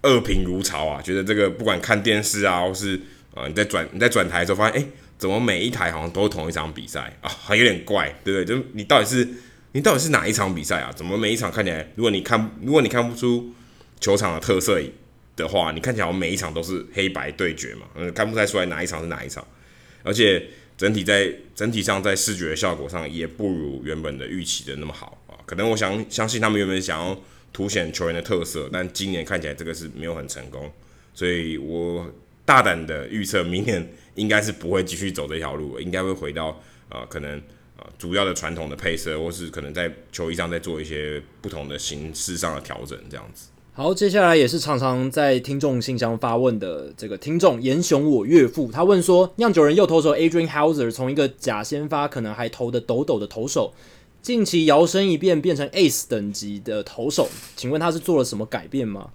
恶评如潮啊，觉得这个不管看电视啊，或是啊，你在转你在转台的时候发现，哎、怎么每一台好像都是同一场比赛啊？还有点怪，对不对？就你到底是你到底是哪一场比赛啊？怎么每一场看起来，如果你看如果你看不出球场的特色的话，你看起来我每一场都是黑白对决嘛，嗯，看不太出来哪一场是哪一场，而且整体在整体上在视觉效果上也不如原本的预期的那么好啊。可能我想相信他们原本想要凸显球员的特色，但今年看起来这个是没有很成功，所以我大胆的预测，明年应该是不会继续走这条路，应该会回到、呃，可能、呃、主要的传统的配色，或是可能在球衣上再做一些不同的形式上的调整，这样子。好，接下来也是常常在听众信箱发问的这个听众严雄，我岳父，他问说，酿酒人右投手 Adrian Hauser 从一个假先发，可能还投得抖抖的投手，近期摇身一变变成 Ace 等级的投手，请问他是做了什么改变吗？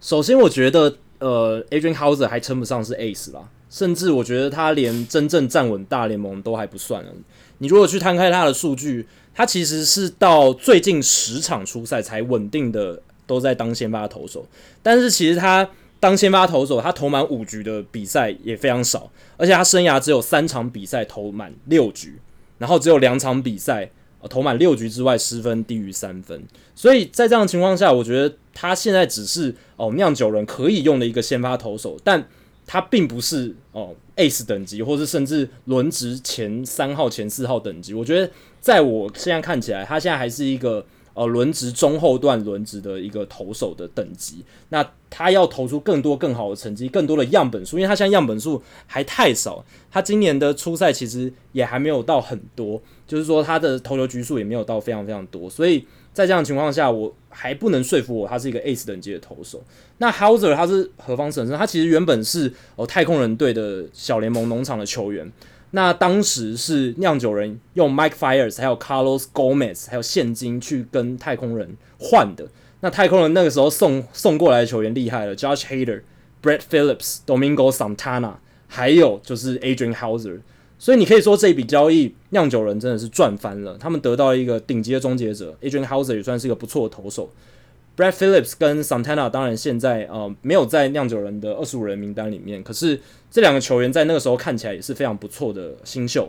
首先，我觉得呃，Adrian Houser 还称不上是 Ace 啦，甚至我觉得他连真正站稳大联盟都还不算了。你如果去摊开他的数据，他其实是到最近十场出赛才稳定的。都在当先发投手，但是其实他当先发投手，他投满五局的比赛也非常少，而且他生涯只有三场比赛投满六局，然后只有两场比赛投满六局之外失分低于三分，所以在这样的情况下，我觉得他现在只是哦酿酒人可以用的一个先发投手，但他并不是哦 Ace 等级，或是甚至轮值前三号、前四号等级。我觉得在我现在看起来，他现在还是一个。呃，轮值中后段轮值的一个投手的等级，那他要投出更多更好的成绩，更多的样本数，因为他现在样本数还太少，他今年的初赛其实也还没有到很多，就是说他的投球局数也没有到非常非常多，所以在这样的情况下，我还不能说服我他是一个 Ace 等级的投手。那 Houser 他是何方神圣？他其实原本是哦太空人队的小联盟农场的球员。那当时是酿酒人用 Mike Fires，还有 Carlos Gomez 还有现金去跟太空人换的。那太空人那个时候送送过来的球员厉害了，Josh Hader、Brett Phillips、Domingo Santana，还有就是 Adrian Houser。所以你可以说这一笔交易，酿酒人真的是赚翻了。他们得到一个顶级的终结者，Adrian Houser 也算是一个不错的投手。Brett Phillips 跟 Santana 当然现在呃没有在酿酒人的二十五人名单里面，可是这两个球员在那个时候看起来也是非常不错的新秀。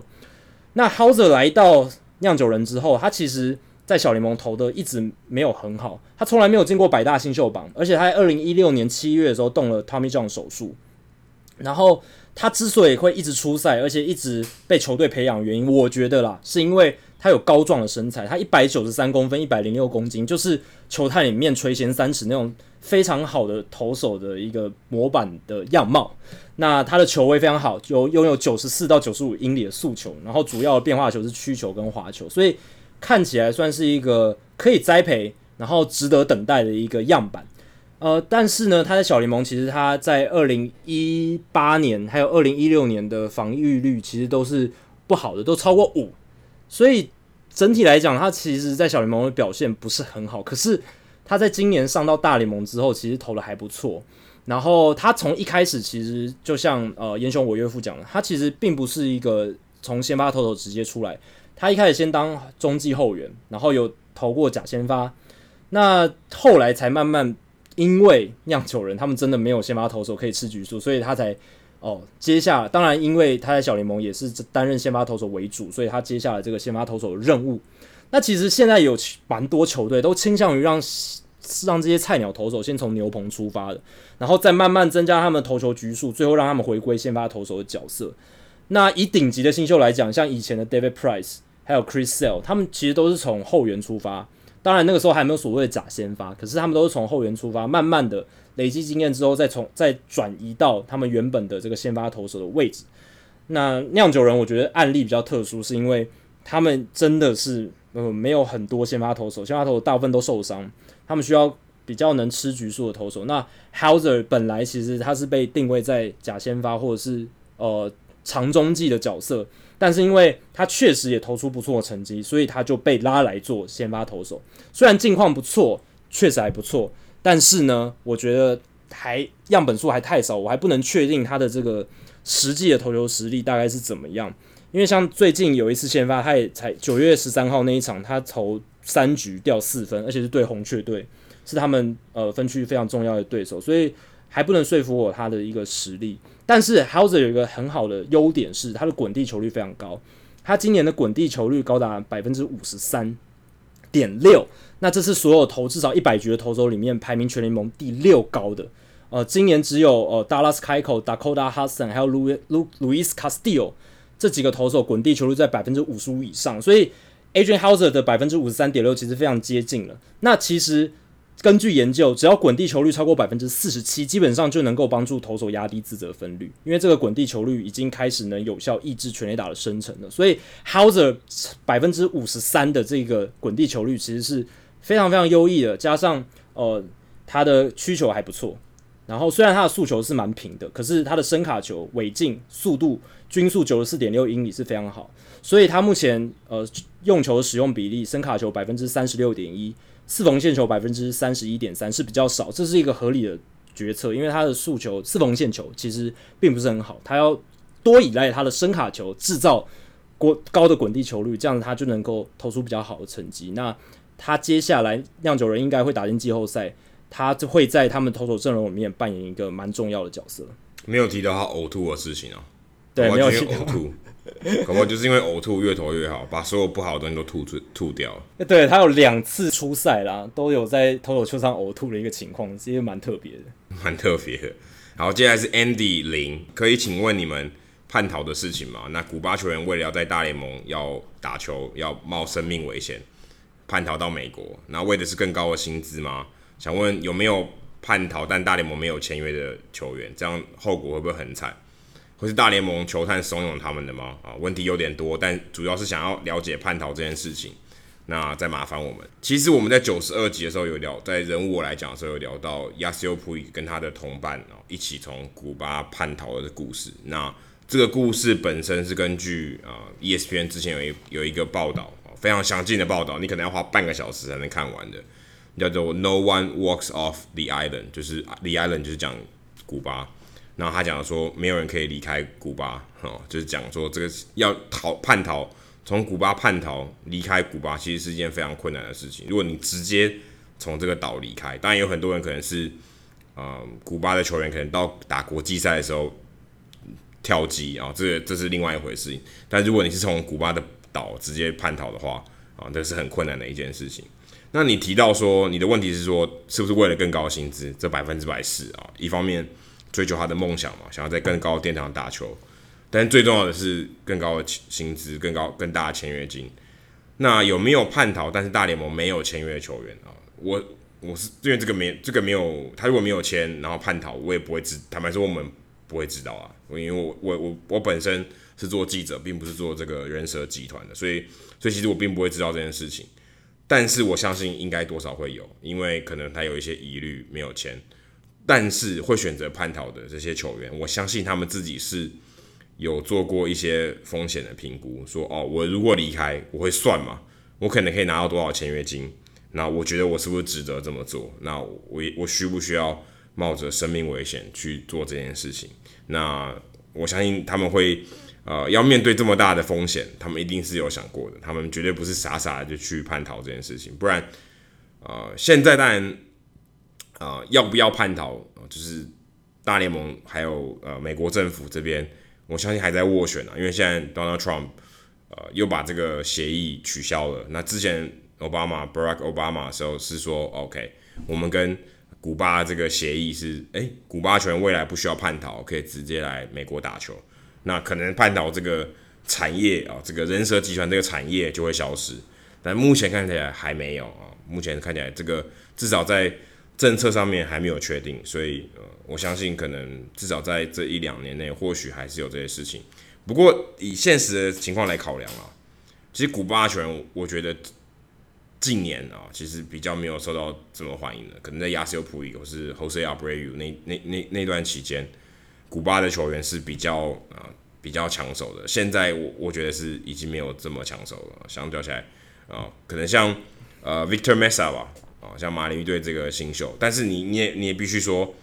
那 Houser 来到酿酒人之后，他其实在小联盟投的一直没有很好，他从来没有进过百大新秀榜，而且他在二零一六年七月的时候动了 Tommy John 手术。然后他之所以会一直出赛，而且一直被球队培养，原因我觉得啦，是因为。他有高壮的身材，他一百九十三公分，一百零六公斤，就是球探里面垂涎三尺那种非常好的投手的一个模板的样貌。那他的球威非常好，有拥有九十四到九十五英里的速球，然后主要的变化球是曲球跟滑球，所以看起来算是一个可以栽培，然后值得等待的一个样板。呃，但是呢，他在小联盟其实他在二零一八年还有二零一六年的防御率其实都是不好的，都超过五，所以。整体来讲，他其实，在小联盟的表现不是很好。可是他在今年上到大联盟之后，其实投的还不错。然后他从一开始，其实就像呃严雄我岳父讲的，他其实并不是一个从先发投手直接出来。他一开始先当中继后援，然后有投过假先发。那后来才慢慢，因为酿酒人他们真的没有先发投手可以吃局数，所以他才。哦，接下来当然，因为他在小联盟也是担任先发投手为主，所以他接下来这个先发投手的任务。那其实现在有蛮多球队都倾向于让让这些菜鸟投手先从牛棚出发的，然后再慢慢增加他们的投球局数，最后让他们回归先发投手的角色。那以顶级的新秀来讲，像以前的 David Price 还有 Chris Sale，他们其实都是从后援出发。当然那个时候还没有所谓的假先发，可是他们都是从后援出发，慢慢的。累积经验之后，再从再转移到他们原本的这个先发投手的位置。那酿酒人，我觉得案例比较特殊，是因为他们真的是呃没有很多先发投手，先发投手大部分都受伤，他们需要比较能吃局数的投手。那 Houser 本来其实他是被定位在假先发或者是呃长中继的角色，但是因为他确实也投出不错的成绩，所以他就被拉来做先发投手。虽然近况不错，确实还不错。但是呢，我觉得还样本数还太少，我还不能确定他的这个实际的投球实力大概是怎么样。因为像最近有一次先发，他也才九月十三号那一场，他投三局掉四分，而且是对红雀队，是他们呃分区非常重要的对手，所以还不能说服我他的一个实力。但是 House 有一个很好的优点是，他的滚地球率非常高，他今年的滚地球率高达百分之五十三。点六，那这是所有投至少一百局的投手里面排名全联盟第六高的。呃，今年只有呃 Dallas Keuchel、Dakota Hudson 还有 Louis Louis Castillo 这几个投手滚地球率在百分之五十五以上，所以 Adrian Houser 的百分之五十三点六其实非常接近了。那其实。根据研究，只要滚地球率超过百分之四十七，基本上就能够帮助投手压低自责分率，因为这个滚地球率已经开始能有效抑制全垒打的生成了。所以 Houser 百分之五十三的这个滚地球率其实是非常非常优异的，加上呃他的曲球还不错，然后虽然他的速球是蛮平的，可是他的声卡球尾劲速度均速九十四点六英里是非常好，所以他目前呃用球使用比例，声卡球百分之三十六点一。四缝线球百分之三十一点三是比较少，这是一个合理的决策，因为他的速球四缝线球其实并不是很好，他要多依赖他的声卡球制造过高的滚地球率，这样他就能够投出比较好的成绩。那他接下来酿酒人应该会打进季后赛，他就会在他们投手阵容里面扮演一个蛮重要的角色。没有提到他呕吐的事情哦、喔，对，没有提到。可能 就是因为呕吐，越投越好，把所有不好的东西都吐出吐掉了。对，他有两次出赛啦，都有在投手球上呕吐的一个情况，其实蛮特别的。蛮特别的。好，接下来是 Andy 零，可以请问你们叛逃的事情吗？那古巴球员为了要在大联盟要打球，要冒生命危险叛逃到美国，那为的是更高的薪资吗？想问有没有叛逃但大联盟没有签约的球员，这样后果会不会很惨？或是大联盟球探怂恿他们的吗？啊，问题有点多，但主要是想要了解叛逃这件事情。那再麻烦我们。其实我们在九十二集的时候有聊，在人物我来讲的时候有聊到 Yasiel Puig 跟他的同伴啊一起从古巴叛逃的故事。那这个故事本身是根据啊 ESPN 之前有一有一个报道，非常详尽的报道，你可能要花半个小时才能看完的，叫做 No One Walks Off the Island，就是 The Island 就是讲古巴。然后他讲说，没有人可以离开古巴，哦，就是讲说这个要逃叛逃，从古巴叛逃离开古巴，其实是一件非常困难的事情。如果你直接从这个岛离开，当然有很多人可能是，呃，古巴的球员可能到打国际赛的时候跳机啊，这这是另外一回事。但如果你是从古巴的岛直接叛逃的话，啊，这是很困难的一件事情。那你提到说你的问题是说，是不是为了更高的薪资？这百分之百是啊，一方面。追求他的梦想嘛，想要在更高的殿堂打球，但最重要的是更高的薪资、更高、更大的签约金。那有没有叛逃？但是大联盟没有签约球员啊？我我是因为这个没这个没有，他如果没有签，然后叛逃，我也不会知。坦白说，我们不会知道啊。因为我我我我本身是做记者，并不是做这个人蛇集团的，所以所以其实我并不会知道这件事情。但是我相信应该多少会有，因为可能他有一些疑虑没有签。但是会选择叛逃的这些球员，我相信他们自己是有做过一些风险的评估，说哦，我如果离开，我会算嘛，我可能可以拿到多少签约金，那我觉得我是不是值得这么做？那我我需不需要冒着生命危险去做这件事情？那我相信他们会呃要面对这么大的风险，他们一定是有想过的，他们绝对不是傻傻的就去叛逃这件事情，不然呃现在当然。啊、要不要叛逃？就是大联盟还有呃美国政府这边，我相信还在斡旋啊。因为现在 Donald Trump 呃又把这个协议取消了。那之前奥巴马 Barack Obama 的时候是说 OK，我们跟古巴这个协议是，诶、古巴球员未来不需要叛逃，可以直接来美国打球。那可能半岛这个产业啊，这个人蛇集团这个产业就会消失。但目前看起来还没有啊，目前看起来这个至少在。政策上面还没有确定，所以呃，我相信可能至少在这一两年内，或许还是有这些事情。不过以现实的情况来考量啊，其实古巴球员，我觉得近年啊，其实比较没有受到这么欢迎的。可能在亚西欧普里或是 Jose Abreu 那那那那段期间，古巴的球员是比较啊比较抢手的。现在我我觉得是已经没有这么抢手了，相较起来啊，可能像呃 Victor Mesa 吧。啊像马林鱼队这个新秀，但是你你也你也必须说，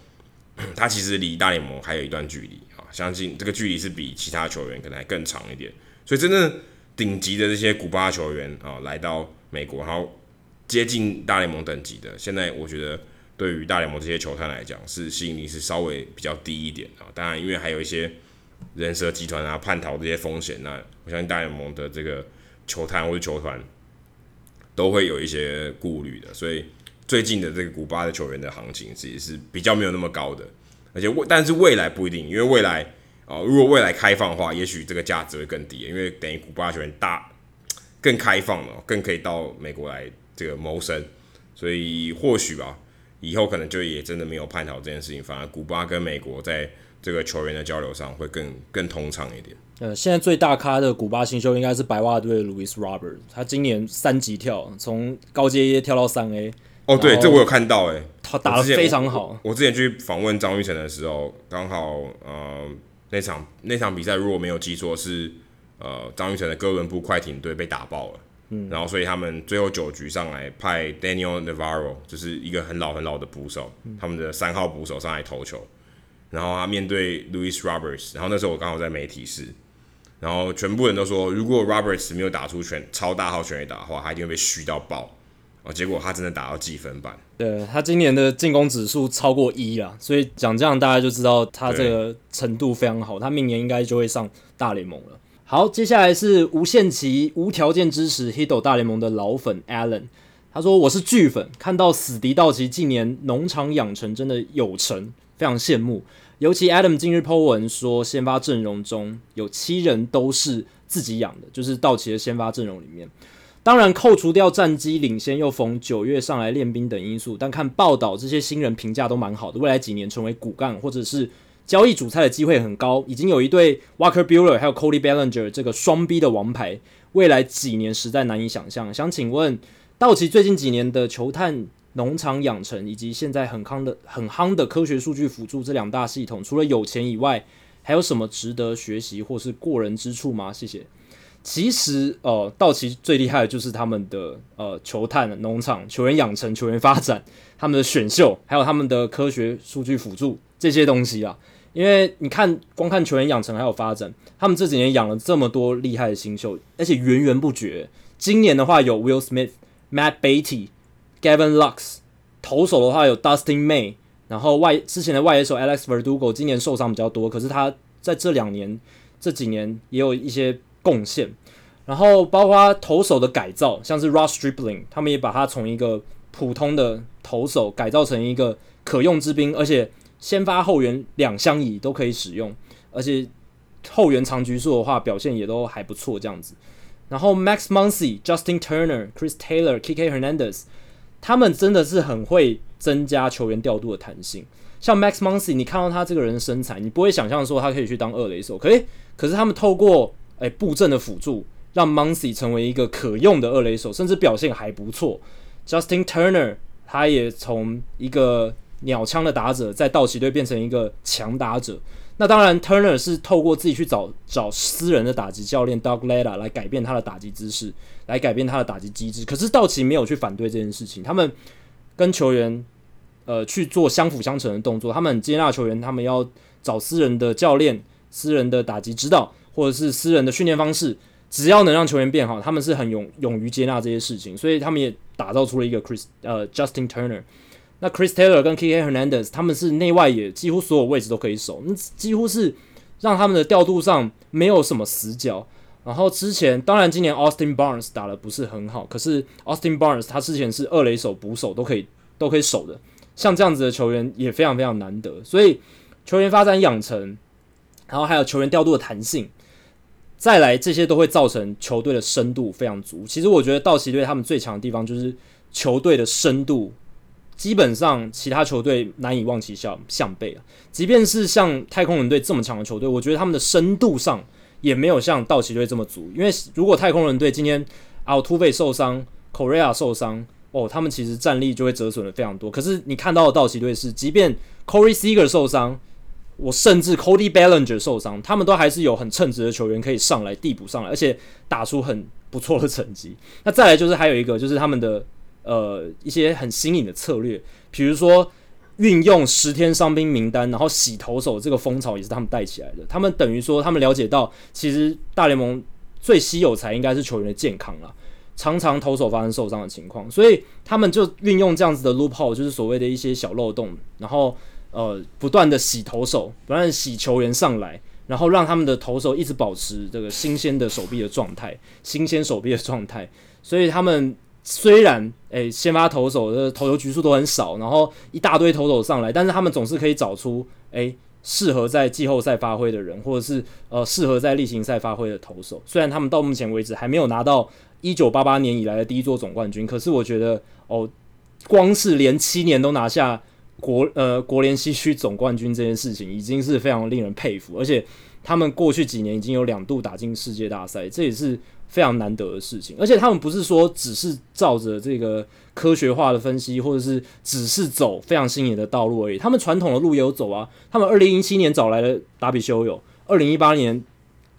他其实离大联盟还有一段距离啊，相信这个距离是比其他球员可能还更长一点。所以真正顶级的这些古巴球员啊，来到美国，然后接近大联盟等级的，现在我觉得对于大联盟这些球探来讲，是吸引力是稍微比较低一点啊。当然，因为还有一些人蛇集团啊、叛逃这些风险，那我相信大联盟的这个球探或者球团。都会有一些顾虑的。所以最近的这个古巴的球员的行情其实是比较没有那么高的，而且未但是未来不一定，因为未来啊、如果未来开放的话，也许这个价值会更低，因为等于古巴球员大更开放了，更可以到美国来这个谋生，所以或许吧。以后可能就也真的没有叛逃这件事情，反而古巴跟美国在这个球员的交流上会更更通畅一点。呃，现在最大咖的古巴新秀应该是白袜队的 Luis Robert，他今年三级跳，从高阶一跳到三 A。哦，对，这我有看到，哎，他打的非常好。我，我之前去访问张玉成的时候，刚好呃那场那场比赛如果没有记错是呃张玉成的哥伦布快艇队被打爆了。嗯，然后所以他们最后九局上来派 Daniel Navarro，就是一个很老很老的捕手，嗯、他们的三号捕手上来投球，然后他面对 Louis Roberts，然后那时候我刚好在媒体室，然后全部人都说，如果 Roberts 没有打出全超大号全垒打的话，他一定会被虚到爆，哦，结果他真的打到计分板，对，他今年的进攻指数超过一啊，所以讲这样大家就知道他这个程度非常好，他明年应该就会上大联盟了。好，接下来是无限期无条件支持 Hito 大联盟的老粉 Alan，他说我是巨粉，看到死敌道奇近年农场养成真的有成，非常羡慕。尤其 Adam 今日 po 文说，先发阵容中有七人都是自己养的，就是道奇的先发阵容里面。当然扣除掉战绩领先又逢九月上来练兵等因素，但看报道这些新人评价都蛮好的，未来几年成为骨干或者是。交易主菜的机会很高，已经有一对 Walker Buehler 还有 Cody Bellinger 这个双 B 的王牌，未来几年实在难以想象。想请问，道奇最近几年的球探农场养成，以及现在很夯的很夯的科学数据辅助这两大系统，除了有钱以外，还有什么值得学习或是过人之处吗？谢谢。其实，呃，道奇最厉害的就是他们的呃球探农场、球员养成、球员发展、他们的选秀，还有他们的科学数据辅助这些东西啊。因为你看，光看球员养成还有发展，他们这几年养了这么多厉害的新秀，而且源源不绝。今年的话有 Will Smith、Matt Beatty、Gavin Lux，投手的话有 Dustin May，然后外之前的外野手 Alex Verdugo 今年受伤比较多，可是他在这两年这几年也有一些贡献。然后包括投手的改造，像是 Ross Stripling，他们也把他从一个普通的投手改造成一个可用之兵，而且。先发后援两相宜都可以使用，而且后援长局数的话表现也都还不错，这样子。然后 Max Muncy、Justin Turner、Chris Taylor、K K Hernandez，他们真的是很会增加球员调度的弹性。像 Max Muncy，你看到他这个人的身材，你不会想象说他可以去当二垒手，可以。可是他们透过诶布阵的辅助，让 Muncy 成为一个可用的二垒手，甚至表现还不错。Justin Turner，他也从一个鸟枪的打者在道奇队变成一个强打者，那当然 Turner 是透过自己去找找私人的打击教练 Doug Leda 来改变他的打击姿势，来改变他的打击机制。可是道奇没有去反对这件事情，他们跟球员呃去做相辅相成的动作，他们接纳球员，他们要找私人的教练、私人的打击指导，或者是私人的训练方式，只要能让球员变好，他们是很勇勇于接纳这些事情，所以他们也打造出了一个 Chris 呃 Justin Turner。那 Chris Taylor 跟 K K Hernandez 他们是内外野几乎所有位置都可以守，那几乎是让他们的调度上没有什么死角。然后之前当然今年 Austin Barnes 打的不是很好，可是 Austin Barnes 他之前是二垒手、捕手都可以都可以守的，像这样子的球员也非常非常难得。所以球员发展养成，然后还有球员调度的弹性，再来这些都会造成球队的深度非常足。其实我觉得道奇队他们最强的地方就是球队的深度。基本上，其他球队难以望其项项背啊。即便是像太空人队这么强的球队，我觉得他们的深度上也没有像道奇队这么足。因为如果太空人队今天奥突费受伤，Correa 受伤，哦，他们其实战力就会折损的非常多。可是你看到的道奇队是，即便 Corey Seager 受伤，我甚至 Cody Bellinger 受伤，他们都还是有很称职的球员可以上来递补上来，而且打出很不错的成绩。那再来就是还有一个，就是他们的。呃，一些很新颖的策略，比如说运用十天伤兵名单，然后洗投手这个风潮也是他们带起来的。他们等于说，他们了解到，其实大联盟最稀有才应该是球员的健康了，常常投手发生受伤的情况，所以他们就运用这样子的 loophole，就是所谓的一些小漏洞，然后呃，不断的洗投手，不断洗球员上来，然后让他们的投手一直保持这个新鲜的手臂的状态，新鲜手臂的状态，所以他们。虽然诶、先发投手的投球局数都很少，然后一大堆投手上来，但是他们总是可以找出诶适、合在季后赛发挥的人，或者是呃适合在例行赛发挥的投手。虽然他们到目前为止还没有拿到一九八八年以来的第一座总冠军，可是我觉得哦，光是连七年都拿下国呃国联西区总冠军这件事情，已经是非常令人佩服，而且他们过去几年已经有两度打进世界大赛，这也是。非常难得的事情，而且他们不是说只是照着这个科学化的分析，或者是只是走非常新颖的道路而已。他们传统的路也有走啊。他们二零一七年找来了达比修有，二零一八年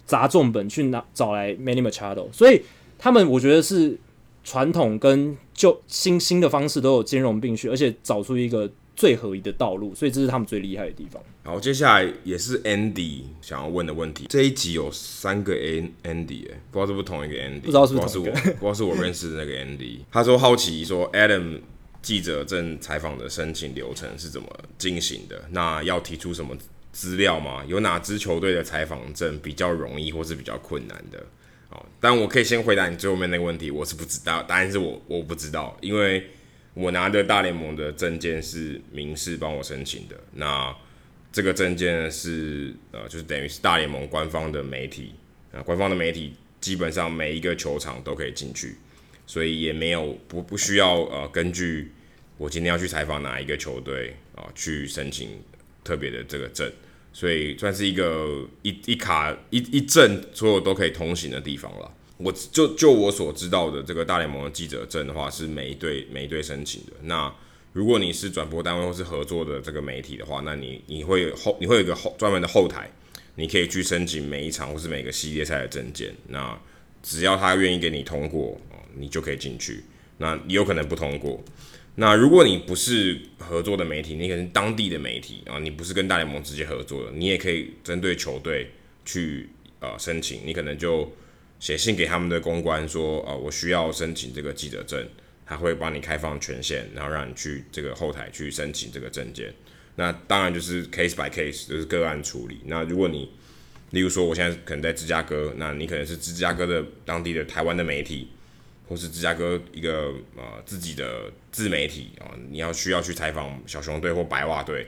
砸重本去拿找来 Manny Machado，所以他们我觉得是传统跟旧新新的方式都有兼容并蓄，而且找出一个。最合宜的道路，所以这是他们最厉害的地方。好，接下来也是 Andy 想要问的问题。这一集有三个 Andy，哎，不知道是不是同一个 Andy，不知道是不是同一个，不知道是我，不知道是我认识的那个 Andy。他说好奇说 Adam 记者证采访的申请流程是怎么进行的？那要提出什么资料吗？有哪支球队的采访证比较容易，或是比较困难的？哦，但我可以先回答你最后面那个问题，我是不知道，答案是我我不知道，因为。我拿的大联盟的证件是民事帮我申请的，那这个证件是呃，就是等于是大联盟官方的媒体啊，官方的媒体基本上每一个球场都可以进去，所以也没有不不需要呃根据我今天要去采访哪一个球队啊去申请特别的这个证，所以算是一个一一卡一一证所有都可以通行的地方了。我就就我所知道的这个大联盟的记者证的话，是每一队每一队申请的。那如果你是转播单位或是合作的这个媒体的话，那你你会后你会有个后专门的后台，你可以去申请每一场或是每个系列赛的证件。那只要他愿意给你通过，你就可以进去。那你有可能不通过。那如果你不是合作的媒体，你可能是当地的媒体啊，你不是跟大联盟直接合作的，你也可以针对球队去呃申请，你可能就。写信给他们的公关说，呃，我需要申请这个记者证，他会帮你开放权限，然后让你去这个后台去申请这个证件。那当然就是 case by case，就是个案处理。那如果你，例如说我现在可能在芝加哥，那你可能是芝加哥的当地的台湾的媒体，或是芝加哥一个呃自己的自媒体啊，你要需要去采访小熊队或白袜队，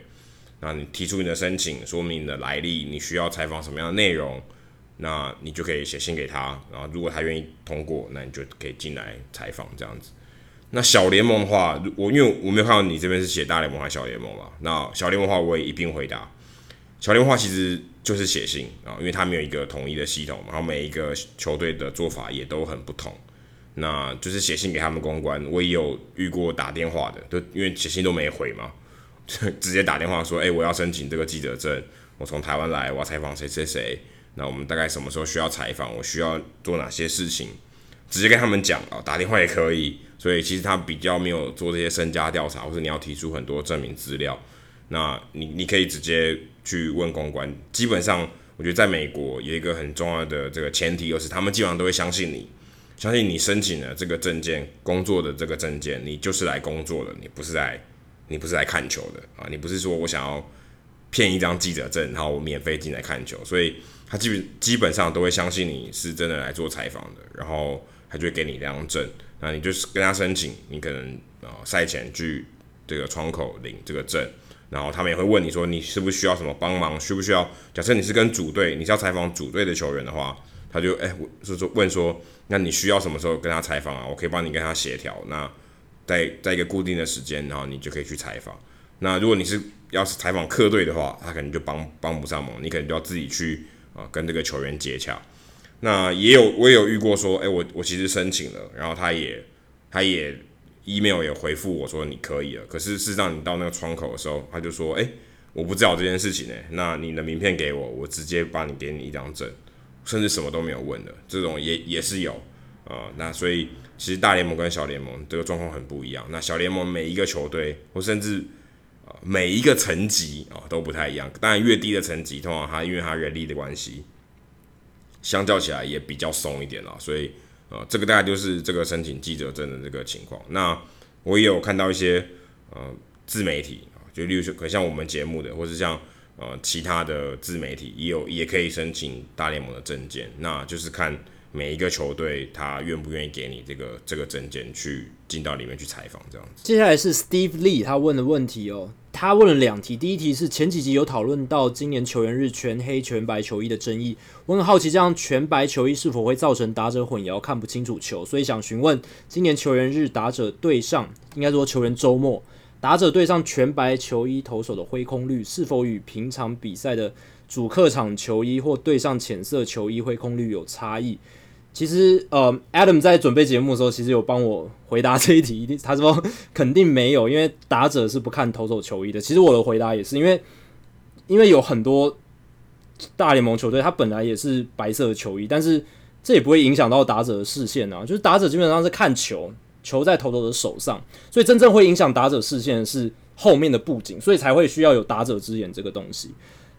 那你提出你的申请，说明你的来历，你需要采访什么样的内容。那你就可以写信给他，然后如果他愿意通过，那你就可以进来采访这样子。那小联盟的话，我因为我没有看到你这边是写大联盟还是小联盟嘛，那小联盟的话我也一并回答。小联盟的话其实就是写信啊，因为他没有一个统一的系统，然后每一个球队的做法也都很不同。那就是写信给他们公关，我也有遇过打电话的，就因为写信都没回嘛，就 直接打电话说，哎、我要申请这个记者证，我从台湾来，我要采访谁谁谁。那我们大概什么时候需要采访？我需要做哪些事情？直接跟他们讲啊，打电话也可以。所以其实他比较没有做这些身家调查，或者你要提出很多证明资料。那你你可以直接去问公关。基本上，我觉得在美国有一个很重要的这个前提，就是他们基本上都会相信你，相信你申请了这个证件，工作的这个证件，你就是来工作的，你不是来你不是来看球的啊，你不是说我想要骗一张记者证，然后我免费进来看球，所以。他基本基本上都会相信你是真的来做采访的，然后他就会给你两张证，那你就是跟他申请，你可能呃赛前去这个窗口领这个证，然后他们也会问你说你是不是需要什么帮忙，需不需要？假设你是跟主队，你是要采访主队的球员的话，他就哎，就说问说，那你需要什么时候跟他采访啊？我可以帮你跟他协调，那在在一个固定的时间，然后你就可以去采访。那如果你是要是采访客队的话，他可能就帮帮不上忙，你可能就要自己去。啊，跟这个球员接洽，那也有我也有遇过说，哎、我我其实申请了，然后他也他也 email 也回复我说你可以了，可是事实上你到那个窗口的时候，他就说，哎、我不知道这件事情呢，那你的名片给我，我直接帮你给你一张证，甚至什么都没有问的，这种也也是有啊、呃。那所以其实大联盟跟小联盟这个状况很不一样，那小联盟每一个球队或甚至。每一个层级啊都不太一样，当然越低的层级，通常它因为它人力的关系，相较起来也比较松一点了。所以呃，这个大概就是这个申请记者证的这个情况。那我也有看到一些呃自媒体啊，就例如说，可像我们节目的，或是像呃其他的自媒体，也有也可以申请大联盟的证件。那就是看每一个球队他愿不愿意给你这个这个证件去进到里面去采访这样子。接下来是 Steve Lee 他问的问题哦，他问了两题，第一题是前几集有讨论到今年球员日全黑全白球衣的争议，我很好奇这样全白球衣是否会造成打者混淆看不清楚球，所以想询问今年球员日打者对上，应该说球员周末打者对上全白球衣投手的挥空率是否与平常比赛的主客场球衣或对上浅色球衣挥空率有差异？其实，呃，Adam 在准备节目的时候，其实有帮我回答这一题。他说肯定没有，因为打者是不看投手球衣的。其实我的回答也是，因为因为有很多大联盟球队，他本来也是白色的球衣，但是这也不会影响到打者的视线啊。就是打者基本上是看球，球在投手的手上，所以真正会影响打者视线的是后面的布景，所以才会需要有打者之眼这个东西。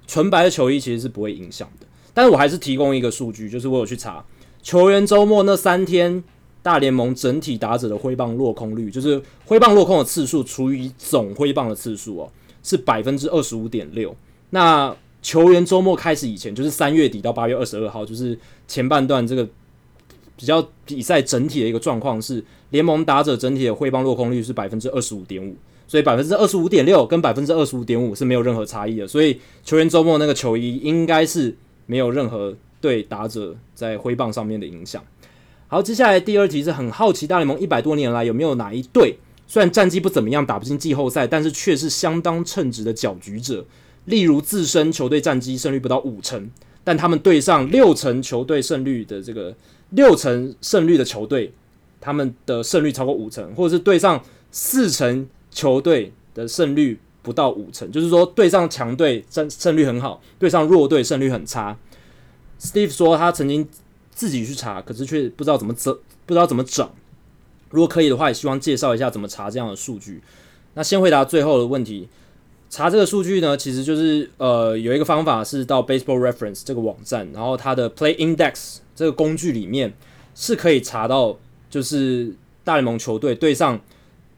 纯白的球衣其实是不会影响的。但是我还是提供一个数据，就是我有去查。球员周末那三天，大联盟整体打者的挥棒落空率，就是挥棒落空的次数除以总挥棒的次数哦，是百分之二十五点六。那球员周末开始以前，就是三月底到八月二十二号，就是前半段这个比较比赛整体的一个状况是，联盟打者整体的挥棒落空率是百分之二十五点五，所以百分之二十五点六跟百分之二十五点五是没有任何差异的，所以球员周末那个球衣应该是没有任何。对打者在挥棒上面的影响。好，接下来第二题是很好奇，大联盟一百多年来有没有哪一队虽然战绩不怎么样，打不进季后赛，但是却是相当称职的搅局者？例如自身球队战绩胜率不到五成，但他们对上六成球队胜率的这个六成胜率的球队，他们的胜率超过五成，或者是对上四成球队的胜率不到五成，就是说对上强队胜胜率很好，对上弱队胜率很差。Steve 说他曾经自己去查，可是却不知道怎么整，不知道怎么整。如果可以的话，也希望介绍一下怎么查这样的数据。那先回答最后的问题，查这个数据呢，其实就是呃有一个方法是到 Baseball Reference 这个网站，然后它的 Play Index 这个工具里面是可以查到，就是大联盟球队对上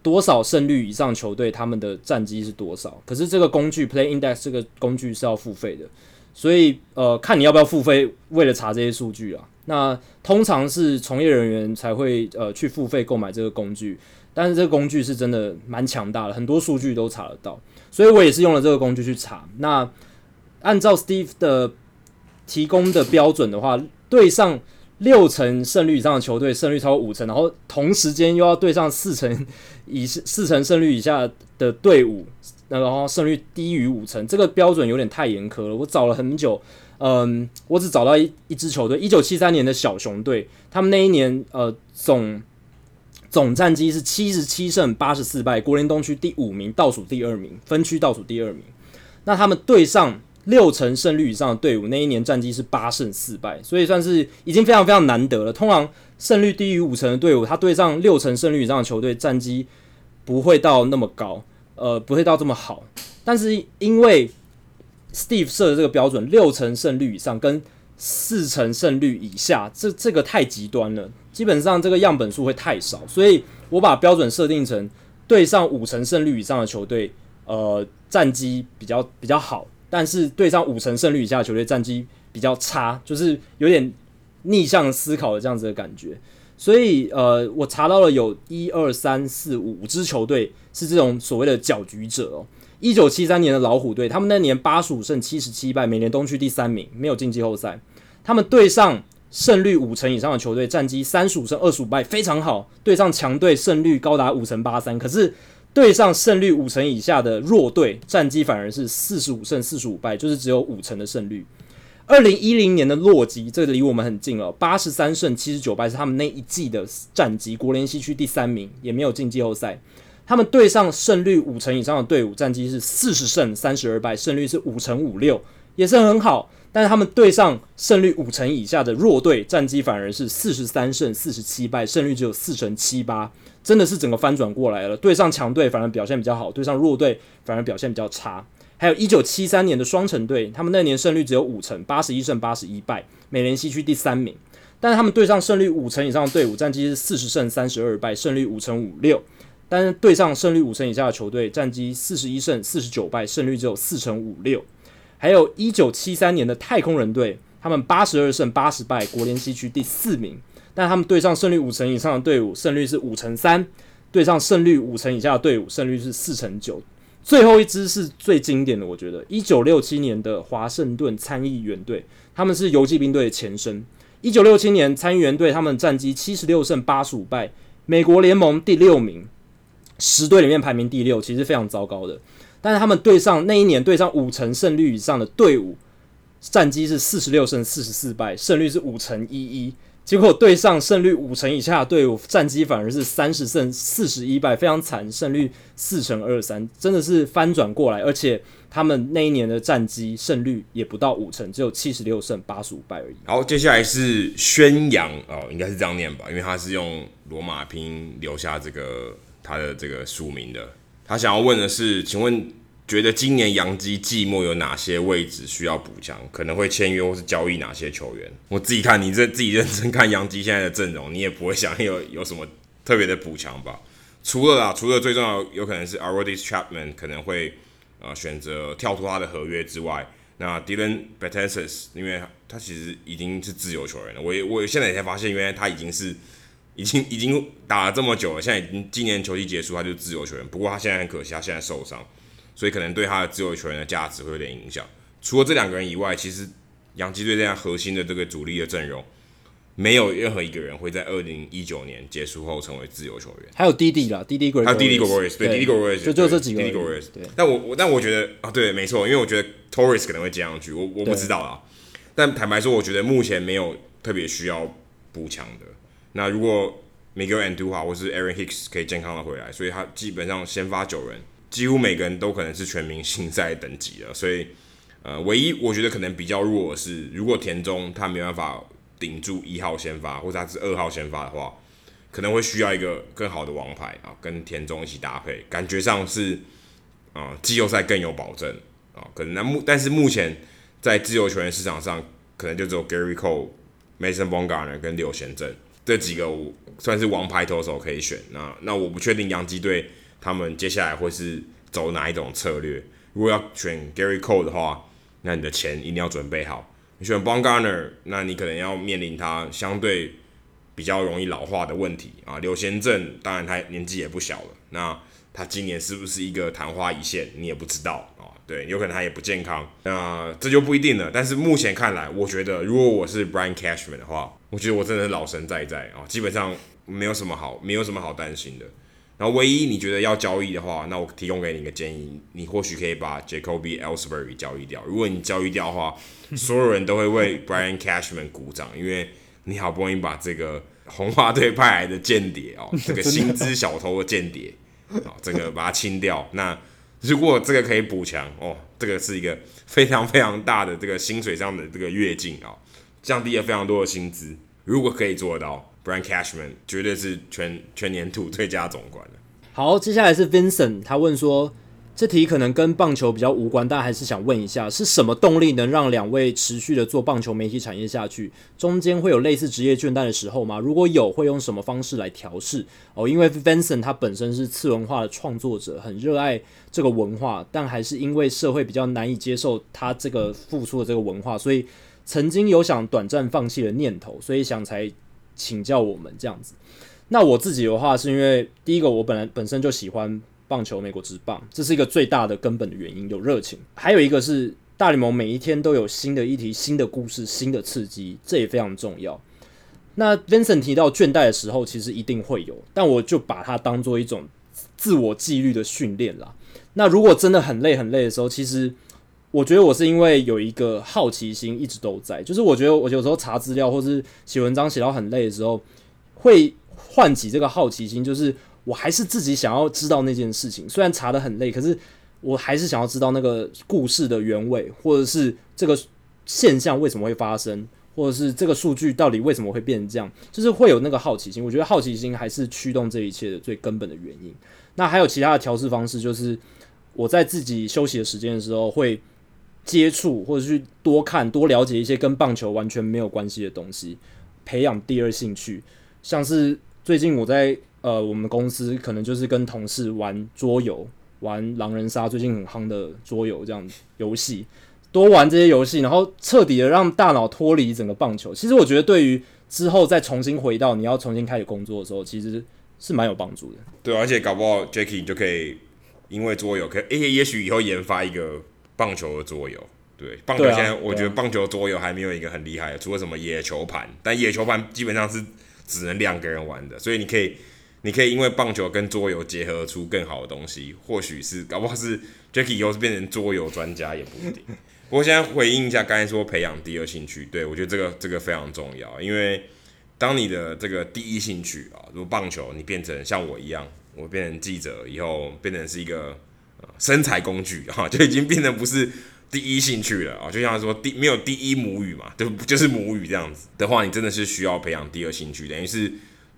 多少胜率以上球队他们的战绩是多少。可是这个工具 Play Index 这个工具是要付费的。所以，呃，看你要不要付费，为了查这些数据啊。那通常是从业人员才会呃去付费购买这个工具，但是这个工具是真的蛮强大的，很多数据都查得到。所以我也是用了这个工具去查。那按照 Steve 的提供的标准的话，对上六成胜率以上的球队，胜率超过五成，然后同时间又要对上四成以 四成胜率以下的队伍。然后胜率低于五成，这个标准有点太严苛了。我找了很久，嗯，我只找到一一支球队，一九七三年的小熊队，他们那一年呃总总战绩是七十七胜八十四败，国联东区第五名，倒数第二名，分区倒数第二名。那他们对上六成胜率以上的队伍，那一年战绩是八胜四败，所以算是已经非常非常难得了。通常胜率低于五成的队伍，他对上六成胜率以上的球队，战绩不会到那么高。呃，不会到这么好，但是因为 Steve 设的这个标准，六成胜率以上跟四成胜率以下，这这个太极端了，基本上这个样本数会太少，所以我把标准设定成对上五成胜率以上的球队，呃，战绩比较比较好，但是对上五成胜率以下的球队战绩比较差，就是有点逆向思考的这样子的感觉。所以，呃，我查到了有一二三四五支球队是这种所谓的搅局者哦。一九七三年的老虎队，他们那年八十五胜七十七败，美联东区第三名，没有进季后赛。他们对上胜率五成以上的球队，战绩三十五胜二十五败，非常好。对上强队，胜率高达五成八三。可是对上胜率五成以下的弱队，战绩反而是四十五胜四十五败，就是只有五成的胜率。二零一零年的洛基，这个离我们很近了，八十三胜七十九败是他们那一季的战绩，国联西区第三名，也没有进季后赛。他们对上胜率五成以上的队伍，战绩是四十胜三十二败，胜率是五成五六，也是很好。但是他们对上胜率五成以下的弱队，战绩反而是四十三胜四十七败，胜率只有四成七八，真的是整个翻转过来了。对上强队反而表现比较好，对上弱队反而表现比较差。还有一九七三年的双城队，他们那年胜率只有五成，八十一胜八十一败，美联西区第三名。但是他们对上胜率五成以上的队伍，战绩是四十胜三十二败，胜率五成五六。但是对上胜率五成以下的球队，战绩四十一胜四十九败，胜率只有四成五六。还有一九七三年的太空人队，他们八十二胜八十败，国联西区第四名。但他们对上胜率五成以上的队伍，胜率是五成三；对上胜率五成以下的队伍，胜率是四成九。最后一支是最经典的，我觉得一九六七年的华盛顿参议员队，他们是游骑兵队的前身。一九六七年参议员队他们战绩七十六胜八十五败，美国联盟第六名，十队里面排名第六，其实非常糟糕的。但是他们对上那一年对上五成胜率以上的队伍，战绩是四十六胜四十四败，胜率是五成一一。结果对上胜率五成以下的队伍，战绩反而是三十胜四十一败，非常惨，胜率四成二三，真的是翻转过来。而且他们那一年的战绩胜率也不到五成，只有七十六胜八十五败而已。好，接下来是宣扬哦，应该是这样念吧，因为他是用罗马拼音留下这个他的这个署名的。他想要问的是，请问？觉得今年洋基季末有哪些位置需要补强？可能会签约或是交易哪些球员？我自己看，你这自己认真看洋基现在的阵容，你也不会想有有什么特别的补强吧？除了啦，除了最重要有可能是 a r o d i s Chapman 可能会呃选择跳脱他的合约之外，那 Dellin Betances 因为他其实已经是自由球员了，我也我现在也才发现，原来他已经是已经已经打了这么久了，现在已经今年球季结束，他就是自由球员。不过他现在很可惜，他现在受伤。所以可能对他的自由球员的价值会有点影响。除了这两个人以外，其实洋基队这样核心的这个主力的阵容，没有任何一个人会在二零一九年结束后成为自由球员。还有 Didi 啦，Didi Gregorius，还有 Didi Gregorius，对，Didi Gregorius，就就这几个 Gregorius。但我我但我觉得啊，对，没错，因为我觉得 Torres 可能会接上去，我我不知道啊。但坦白说，我觉得目前没有特别需要补强的。那如果 Miguel Andujar 或是 Aaron Hicks 可以健康的回来，所以他基本上先发九人。几乎每个人都可能是全明星赛等级了，所以，呃，唯一我觉得可能比较弱的是，如果田中他没办法顶住一号先发，或者他是二号先发的话，可能会需要一个更好的王牌啊，跟田中一起搭配，感觉上是啊，季后赛更有保证啊。可能那目但是目前在自由球员市场上，可能就只有 Gary Cole、Mason Bumgarner 跟柳贤镇这几个我算是王牌投手可以选。那那我不确定洋基队。他们接下来会是走哪一种策略？如果要选 Gary Cole 的话，那你的钱一定要准备好。你选 b o n g a r n e r 那你可能要面临他相对比较容易老化的问题啊。柳贤镇当然他年纪也不小了，那他今年是不是一个昙花一现，你也不知道。对，有可能他也不健康，那这就不一定了。但是目前看来，我觉得如果我是 Brian Cashman 的话，我觉得我真的是老神在在啊，基本上没有什么好，没有什么好担心的。然后唯一你觉得要交易的话，那我提供给你一个建议，你或许可以把 Jacoby Ellsbury 交易掉。如果你交易掉的话，所有人都会为 Brian Cashman 鼓掌，因为你好不容易把这个红袜队派来的间谍哦，这个薪资小偷的间谍啊，这个把它清掉。那如果这个可以补强哦，这个是一个非常非常大的这个薪水上的这个跃进啊，降低了非常多的薪资。如果可以做到。，Brand Cashman 绝对是全全年度最佳总管。好，接下来是 Vincent，他问说，这题可能跟棒球比较无关，但还是想问一下，是什么动力能让两位持续的做棒球媒体产业下去？中间会有类似职业倦怠的时候吗？如果有，会用什么方式来调试？哦，因为 Vincent 他本身是次文化的创作者，很热爱这个文化，但还是因为社会比较难以接受他这个付出的这个文化，所以曾经有想短暂放弃的念头，所以想才。请教我们这样子，那我自己的话是因为第一个，我本来本身就喜欢棒球，美国职棒，这是一个最大的根本的原因，有热情。还有一个是大联盟每一天都有新的议题、新的故事、新的刺激，这也非常重要。那 Vincent 提到倦怠的时候，其实一定会有，但我就把它当做一种自我纪律的训练啦。那如果真的很累很累的时候，其实。我觉得我是因为有一个好奇心一直都在，就是我觉得我有时候查资料或是写文章写到很累的时候，会唤起这个好奇心，就是我还是自己想要知道那件事情。虽然查得很累，可是我还是想要知道那个故事的原委，或者是这个现象为什么会发生，或者是这个数据到底为什么会变成这样，就是会有那个好奇心。我觉得好奇心还是驱动这一切的最根本的原因。那还有其他的调试方式，就是我在自己休息的时间的时候会。接触或者去多看多了解一些跟棒球完全没有关系的东西，培养第二兴趣。像是最近我在呃我们公司可能就是跟同事玩桌游，玩狼人杀，最近很夯的桌游这样子游戏。多玩这些游戏，然后彻底的让大脑脱离整个棒球。其实我觉得对于之后再重新回到你要重新开始工作的时候，其实是蛮有帮助的。对，而且搞不好 Jacky 就可以因为桌游，可以，也许以后研发一个棒球的桌游。对，棒球现在我觉得棒球桌游还没有一个很厉害的，除了什么野球盘，但野球盘基本上是只能两个人玩的，所以你可以。你可以因为棒球跟桌游结合出更好的东西，或许是搞不好是 Jacky 以后是变成桌游专家也不一定。不过现在回应一下刚才说培养第二兴趣，对，我觉得这个这个非常重要，因为当你的这个第一兴趣啊，如果棒球你变成像我一样，我变成记者以后变成是一个生财工具啊，就已经变成不是第一兴趣了啊，就像说第没有第一母语嘛，就就是母语这样子的话，你真的是需要培养第二兴趣，等于是。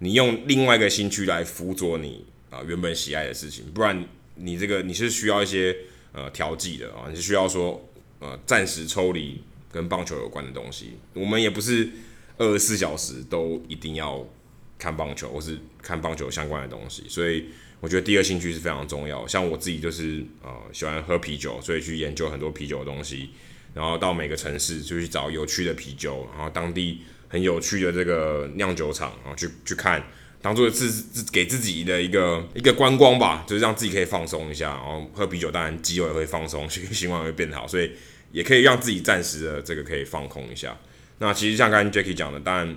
你用另外一个兴趣来辅佐你啊原本喜爱的事情，不然你这个你是需要一些呃调剂的啊，你是需要说呃暂时抽离跟棒球有关的东西。我们也不是二十四小时都一定要看棒球或是看棒球相关的东西，所以我觉得第二兴趣是非常重要。像我自己就是呃喜欢喝啤酒，所以去研究很多啤酒的东西，然后到每个城市就去找有趣的啤酒，然后当地。很有趣的这个酿酒厂啊，去去看，当做自自给自己的一个一个观光吧，就是让自己可以放松一下，然后喝啤酒，当然肌肉也会放松，心心情会变好，所以也可以让自己暂时的这个可以放空一下。那其实像刚才 Jacky 讲的，当然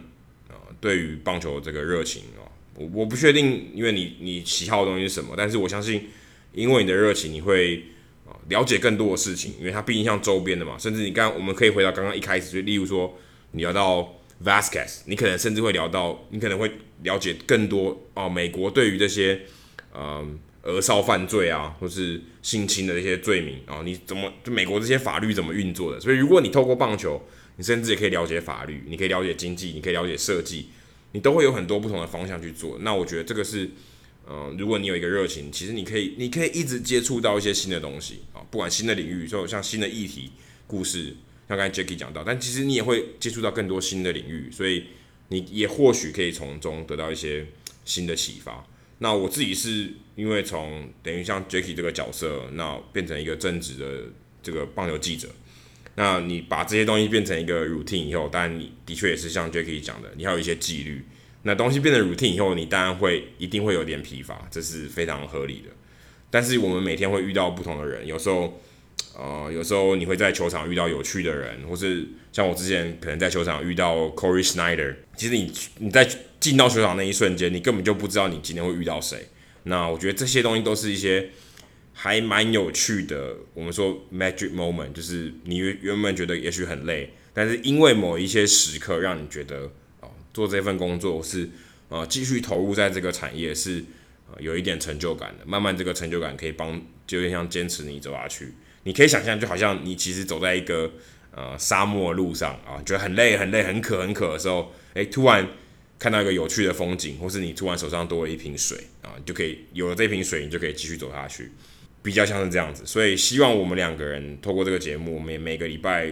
啊，对于棒球这个热情啊，我我不确定，因为你你喜好的东西是什么，但是我相信，因为你的热情，你会啊了解更多的事情，因为它毕竟像周边的嘛，甚至你刚我们可以回到刚刚一开始，就例如说你要到。Vasquez，你可能甚至会聊到，你可能会了解更多哦。美国对于这些嗯儿少犯罪啊，或是性侵的这些罪名啊，你怎么就美国这些法律怎么运作的？所以如果你透过棒球，你甚至也可以了解法律，你可以了解经济，你可以了解设计，你都会有很多不同的方向去做。那我觉得这个是嗯，如果你有一个热情，其实你可以你可以一直接触到一些新的东西啊，不管新的领域，就像新的议题、故事。像刚才 Jacky 讲到，但其实你也会接触到更多新的领域，所以你也或许可以从中得到一些新的启发。那我自己是因为从等于像 Jacky 这个角色，那变成一个正职的这个棒球记者，那你把这些东西变成一个 routine 以后，当然你的确也是像 Jacky 讲的，你还有一些纪律。那东西变成 routine 以后，你当然会一定会有点疲乏，这是非常合理的。但是我们每天会遇到不同的人，有时候。呃，有时候你会在球场遇到有趣的人，或是像我之前可能在球场遇到 Corey Schneider。其实你你在进到球场那一瞬间，你根本就不知道你今天会遇到谁。那我觉得这些东西都是一些还蛮有趣的。我们说 magic moment，就是你原本觉得也许很累，但是因为某一些时刻让你觉得哦，做这份工作是呃继续投入在这个产业是呃有一点成就感的。慢慢这个成就感可以帮，就有点像坚持你走下去。你可以想象，就好像你其实走在一个呃沙漠路上啊，觉得很累、很累、很渴、很渴的时候，诶、突然看到一个有趣的风景，或是你突然手上多了一瓶水啊，你就可以有了这瓶水，你就可以继续走下去，比较像是这样子。所以希望我们两个人透过这个节目，每每个礼拜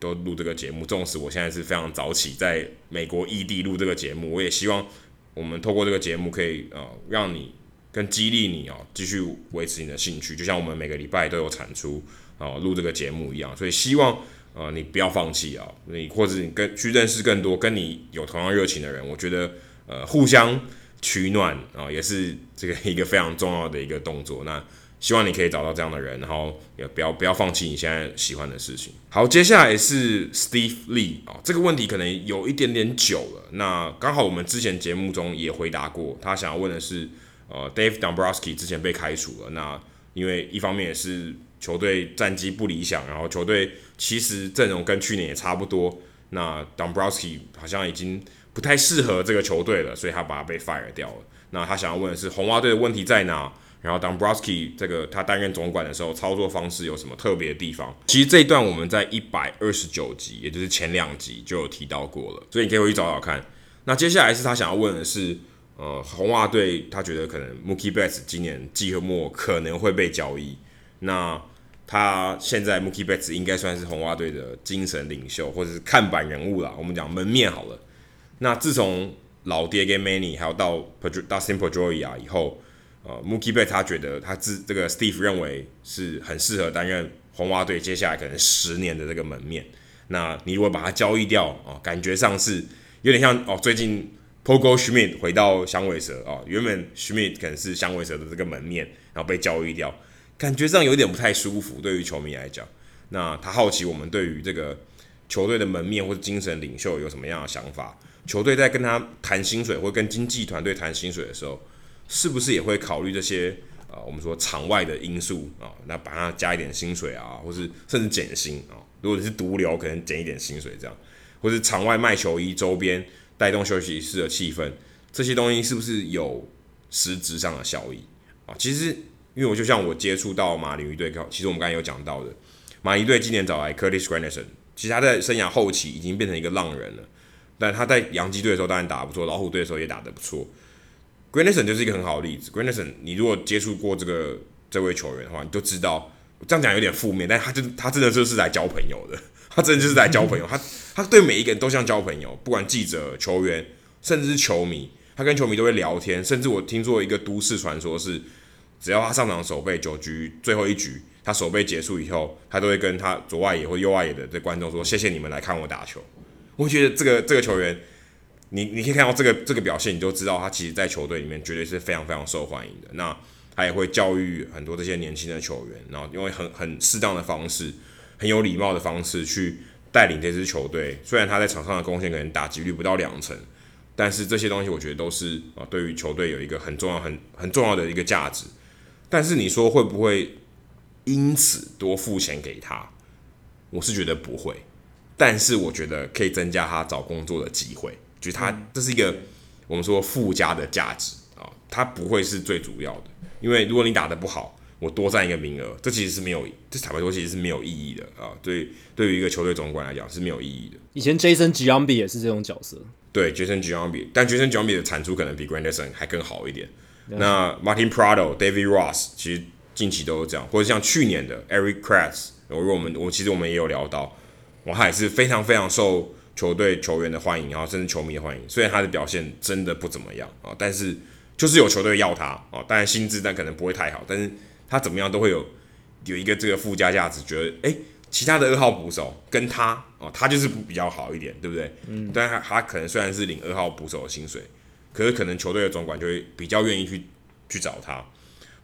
都录这个节目。纵使我现在是非常早起，在美国异地录这个节目，我也希望我们透过这个节目可以呃让你。跟激励你哦，继续维持你的兴趣，就像我们每个礼拜都有产出哦，录这个节目一样。所以希望呃你不要放弃啊，你或者你跟去认识更多跟你有同样热情的人，我觉得呃互相取暖啊，也是这个一个非常重要的一个动作。那希望你可以找到这样的人，然后也不要不要放弃你现在喜欢的事情。好，接下来是 Steve Lee 啊，这个问题可能有一点点久了。那刚好我们之前节目中也回答过，他想要问的是。呃，Dave Dombrowski 之前被开除了。那因为一方面也是球队战绩不理想，然后球队其实阵容跟去年也差不多。那 Dombrowski 好像已经不太适合这个球队了，所以他把他被 fire 掉了。那他想要问的是，红袜队的问题在哪？然后 Dombrowski 这个他担任总管的时候，操作方式有什么特别的地方？其实这一段我们在一百二十九集，也就是前两集就有提到过了，所以你可以回去找找看。那接下来是他想要问的是。呃，红袜队他觉得可能 Mookie Betts 今年季末可能会被交易。那他现在 Mookie Betts 应该算是红袜队的精神领袖或者是看板人物啦。我们讲门面好了。那自从老爹跟 Manny 还有到 Dustin Pedroia 以后，呃，Mookie Betts 他觉得他自这个 Steve 认为是很适合担任红袜队接下来可能十年的这个门面。那你如果把它交易掉哦，感觉上是有点像哦，最近 Pogo Schmidt 回到响尾蛇哦，原本 Schmidt 可能是响尾蛇的这个门面，然后被交易掉，感觉上有点不太舒服，对于球迷来讲。那他好奇我们对于这个球队的门面或者精神领袖有什么样的想法？球队在跟他谈薪水或跟经纪团队谈薪水的时候，是不是也会考虑这些啊、呃？我们说场外的因素啊、那把它加一点薪水啊，或是甚至减薪啊。如果你是毒瘤，可能减一点薪水这样，或是场外卖球衣周边带动休息室的气氛，这些东西是不是有实质上的效益啊？其实，因为我就像我接触到马林鱼队，其实我们刚才有讲到的，马林队今年找来 Curtis Granderson，其实他在生涯后期已经变成一个浪人了，但他在洋基队的时候当然打得不错，老虎队的时候也打得不错。Granderson 就是一个很好的例子。Granderson，你如果接触过这个这位球员的话，你就知道。这样讲有点负面，但他就他真的就是来交朋友的，他真的就是来交朋友。他他对每一个人都像交朋友，不管记者、球员，甚至是球迷，他跟球迷都会聊天。甚至我听说一个都市传说是，只要他上场守备九局最后一局，他守备结束以后，他都会跟他左外野或右外野的这观众说：“谢谢你们来看我打球。”我觉得这个这个球员，你你可以看到这个这个表现，你就知道他其实在球队里面绝对是非常非常受欢迎的。那。他也会教育很多这些年轻的球员，然后用很很适当的方式，很有礼貌的方式去带领这支球队。虽然他在场上的贡献可能打击率不到两成，但是这些东西我觉得都是啊，对于球队有一个很重要、很很重要的一个价值。但是你说会不会因此多付钱给他？我是觉得不会，但是我觉得可以增加他找工作的机会，就是他这是一个我们说附加的价值啊，他不会是最主要的。因为如果你打得不好，我多占一个名额，这其实是没有，这坦白说其实是没有意义的啊。对，对于一个球队总管来讲是没有意义的。以前 Jason Giambi 也是这种角色，对，Jason Giambi，但 Jason Giambi 的产出可能比 Granderson 还更好一点。那 Martin Prado、David Ross 其实近期都是这样，或者像去年的 Eric Kratz，如果我们我其实我们也有聊到，哇，他也是非常非常受球队球员的欢迎，然后甚至球迷的欢迎。虽然他的表现真的不怎么样啊，但是。就是有球队要他啊，当然薪资但可能不会太好，但是他怎么样都会有有一个这个附加价值，觉得诶，其他的二号捕手跟他哦，他就是比较好一点，对不对？嗯。但他他可能虽然是领二号捕手的薪水，可是可能球队的总管就会比较愿意去去找他，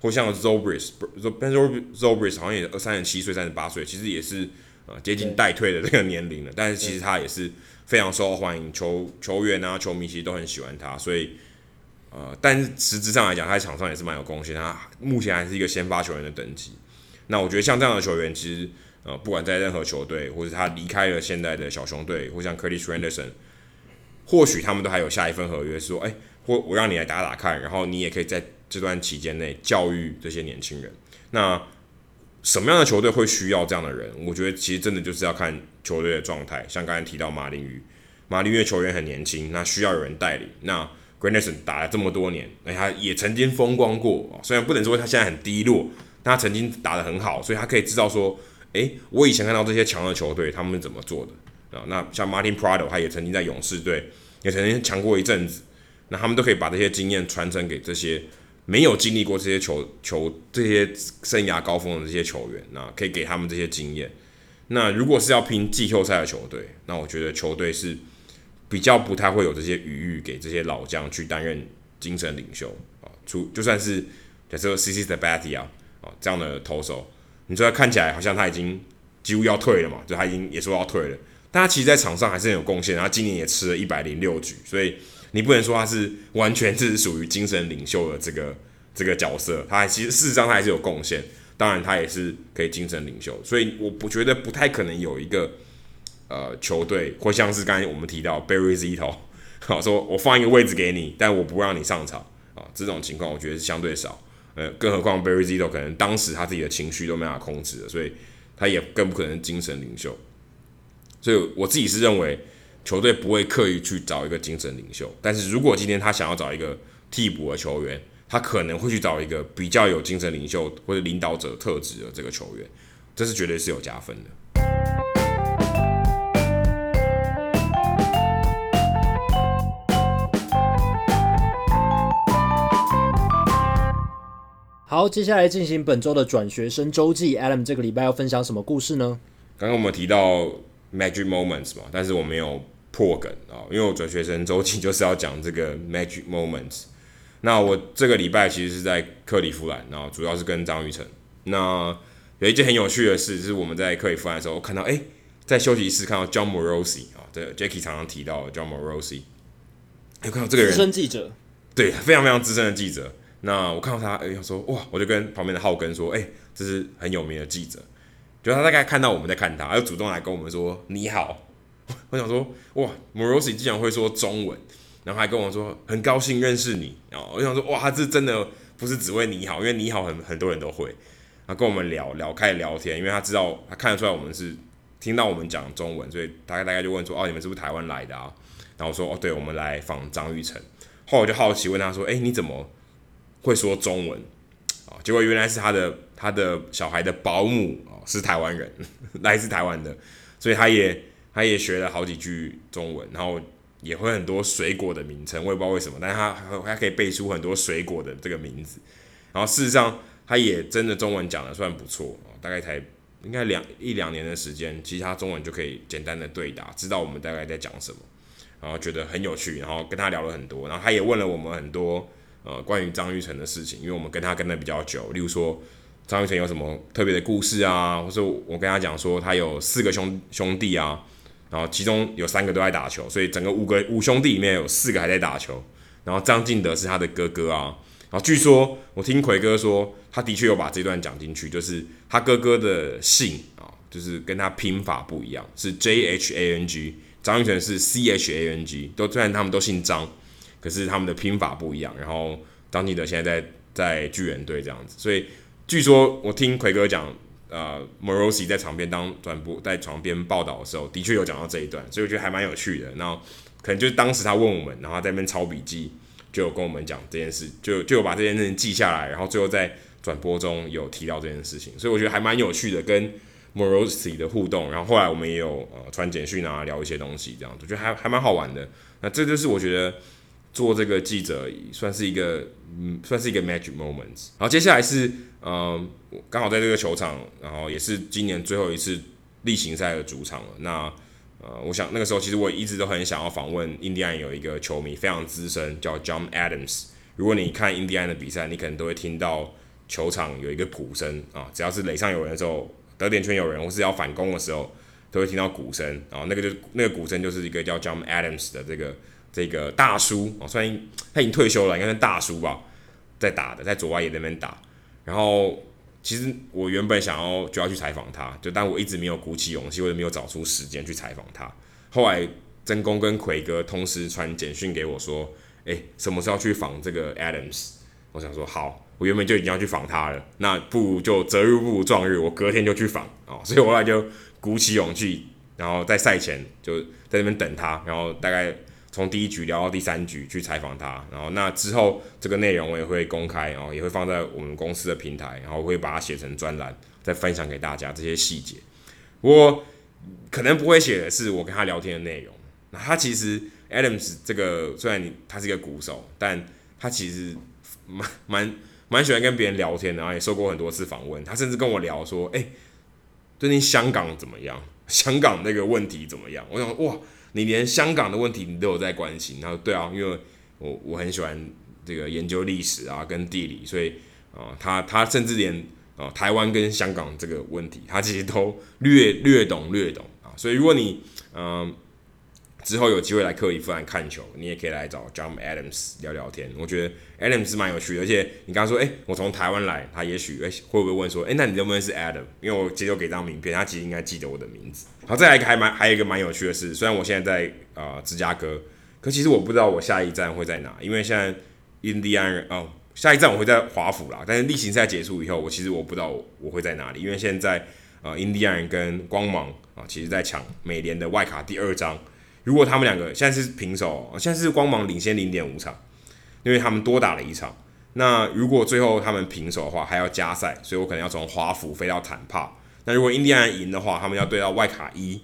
或像 Zobrist，Ben Zobrist 好像也三十七岁、三十八岁，其实也是呃接近代退的这个年龄了，但是其实他也是非常受欢迎，球球员啊、球迷其实都很喜欢他，所以。呃，但是实质上来讲，他在场上也是蛮有贡献。他目前还是一个先发球员的等级。那我觉得像这样的球员，其实呃，不管在任何球队，或者他离开了现在的小熊队，或像 Curtis randerson 或许他们都还有下一份合约，说，哎、欸，或我让你来打打看，然后你也可以在这段期间内教育这些年轻人。那什么样的球队会需要这样的人？我觉得其实真的就是要看球队的状态。像刚才提到马林鱼，马林鱼的球员很年轻，那需要有人带领。那 Granderson 打了这么多年，哎，他也曾经风光过。虽然不能说他现在很低落，但他曾经打得很好，所以他可以知道说，哎，我以前看到这些强的球队他们怎么做的啊。那像 Martin Prado，他也曾经在勇士队也曾经强过一阵子，那他们都可以把这些经验传承给这些没有经历过这些球球这些生涯高峰的这些球员，那可以给他们这些经验。那如果是要拼季后赛的球队，那我觉得球队是。比较不太会有这些余裕给这些老将去担任精神领袖啊，除就算是假设 CC Sabathia 啊这样的投手，你说他看起来好像他已经几乎要退了嘛，就他已经也说要退了，但他其实在场上还是很有贡献，他今年也吃了一百零六局，所以你不能说他是完全是属于精神领袖的这个这个角色，他还其实事实上他还是有贡献，当然他也是可以精神领袖，所以我不觉得不太可能有一个。呃，球队或像是刚才我们提到 Barry Zito，好说，我放一个位置给你，但我不让你上场啊，这种情况我觉得是相对少。呃，更何况 Barry Zito 可能当时他自己的情绪都没法控制了，所以他也更不可能精神领袖。所以我自己是认为，球队不会刻意去找一个精神领袖，但是如果今天他想要找一个替补的球员，他可能会去找一个比较有精神领袖或者领导者特质的这个球员，这是绝对是有加分的。好，接下来进行本周的转学生周记。Adam 这个礼拜要分享什么故事呢？刚刚我们提到 Magic Moments 嘛，但是我没有破梗啊，因为我转学生周记就是要讲这个 Magic Moments。那我这个礼拜其实是在克利夫兰，然后主要是跟张雨晨。那有一件很有趣的事，是我们在克利夫兰的时候，我看到哎，在休息室看到 John Morosi 啊，这 Jackie 常常提到 John Morosi，有看到这个人，资深记者，对，非常非常资深的记者。那我看到他，哎，说哇，我就跟旁边的浩根说，哎，这是很有名的记者。就他大概看到我们在看他，他就主动来跟我们说你好。我想说，哇，Morosi 竟然会说中文，然后还跟我说很高兴认识你。然后我想说，哇，他这真的不是只为你好，因为你好很很多人都会。他跟我们聊聊，开聊天，因为他知道他看得出来我们是听到我们讲中文，所以大概大概就问说，哦，你们是不是台湾来的啊？然后我说，哦，对，我们来访张玉成。后来我就好奇问他说，哎，你怎么？会说中文啊，结果原来是他的他的小孩的保姆啊，是台湾人，来自台湾的，所以他也他也学了好几句中文，然后也会很多水果的名称，我也不知道为什么，但是他他可以背出很多水果的这个名字，然后事实上他也真的中文讲的算不错，大概才应该两一两年的时间，其实他中文就可以简单的对答，知道我们大概在讲什么，然后觉得很有趣，然后跟他聊了很多，然后他也问了我们很多。呃，关于张玉成的事情，因为我们跟他跟的比较久，例如说张玉成有什么特别的故事啊，或者我跟他讲说他有四个兄兄弟啊，然后其中有三个都在打球，所以整个五个五兄弟里面有四个还在打球，然后张敬德是他的哥哥啊，然后据说我听魁哥说，他的确有把这段讲进去，就是他哥哥的姓啊，就是跟他拼法不一样，是 J H A N G，张玉成是 C H A N G，都虽然他们都姓张。可是他们的拼法不一样，然后张进德现在在在巨人队这样子，所以据说我听奎哥讲，呃，Morosi 在场边当转播在场边报道的时候，的确有讲到这一段，所以我觉得还蛮有趣的。然后可能就是当时他问我们，然后在那边抄笔记，就有跟我们讲这件事，就就有把这件事情记下来，然后最后在转播中有提到这件事情，所以我觉得还蛮有趣的，跟 Morosi 的互动。然后后来我们也有呃传简讯啊，聊一些东西这样子，我觉得还还蛮好玩的。那这就是我觉得。做这个记者算是一个，嗯，算是一个 magic moments。然后接下来是，嗯，刚好在这个球场，然后也是今年最后一次例行赛的主场了。那，呃，我想那个时候其实我一直都很想要访问印第安有一个球迷非常资深，叫 John Adams。如果你看印第安的比赛，你可能都会听到球场有一个鼓声啊，只要是垒上有人的时候，得点圈有人，或是要反攻的时候，都会听到鼓声。然后那个就那个鼓声就是一个叫 John Adams 的这个。这个大叔哦，虽然他已经退休了，应该是大叔吧，在打的，在左外野那边打。然后其实我原本想要就要去采访他，就但我一直没有鼓起勇气，或者没有找出时间去采访他。后来真公跟奎哥同时传简讯给我说：“哎，什么时候去访这个 Adams？” 我想说好，我原本就已经要去访他了，那不如就择日不如撞日，我隔天就去访哦。所以我后来就鼓起勇气，然后在赛前就在那边等他，然后大概。从第一局聊到第三局去采访他，然后那之后这个内容我也会公开，然后也会放在我们公司的平台，然后会把它写成专栏，再分享给大家这些细节。我可能不会写的是我跟他聊天的内容。那他其实 Adams 这个虽然你他是一个鼓手，但他其实蛮蛮蛮喜欢跟别人聊天的，然后也受过很多次访问。他甚至跟我聊说：“哎，最近香港怎么样？香港那个问题怎么样？”我想哇。你连香港的问题你都有在关心，他说对啊，因为我我很喜欢这个研究历史啊跟地理，所以啊、他他甚至连啊、台湾跟香港这个问题，他其实都略略懂略懂啊，所以如果你嗯。之后有机会来克里夫兰看球，你也可以来找 John Adams 聊聊天。我觉得 Adams 是蛮有趣的，而且你刚刚说，哎、我从台湾来，他也许哎、会不会问说，哎、那你认不认识 Adam？因为我接着给张名片，他其实应该记得我的名字。好，再来一个还蛮还有一个蛮有趣的事，虽然我现在在啊、呃、芝加哥，可其实我不知道我下一站会在哪，因为现在印第安人哦，下一站我会在华府啦。但是例行赛结束以后，我其实我不知道我，我会在哪里，因为现在啊、呃、印第安人跟光芒啊、其实在抢美联的外卡第二张。如果他们两个现在是平手，现在是光芒领先零点五场，因为他们多打了一场。那如果最后他们平手的话，还要加赛，所以我可能要从华府飞到坦帕。那如果印第安赢的话，他们要对到外卡一，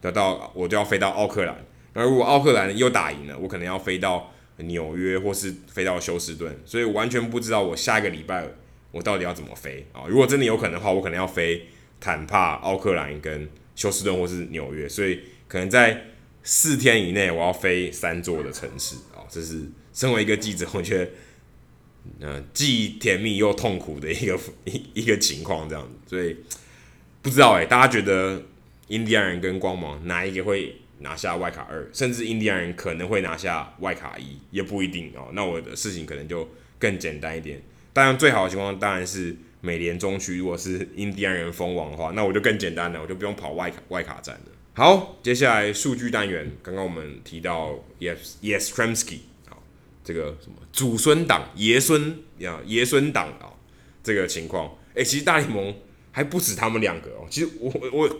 得到我就要飞到奥克兰。那如果奥克兰又打赢了，我可能要飞到纽约或是飞到休斯顿。所以我完全不知道我下一个礼拜我到底要怎么飞啊？如果真的有可能的话，我可能要飞坦帕、奥克兰跟休斯顿或是纽约，所以可能在四天以内我要飞三座的城市啊。这是身为一个记者，我觉得嗯、既甜蜜又痛苦的一个 一一个情况，这样子。所以不知道哎、大家觉得印第安人跟光芒哪一个会拿下外卡二？甚至印第安人可能会拿下外卡一，也不一定哦。那我的事情可能就更简单一点。当然，最好的情况当然是美联中区，如果是印第安人封王的话，那我就更简单了，我就不用跑外卡外卡站了。好，接下来数据单元，刚刚我们提到 Yes Yes Tramsky，好，这个什么祖孙党爷孙呀爷孙党啊，这个情况，哎、其实大联盟还不止他们两个哦。其实我我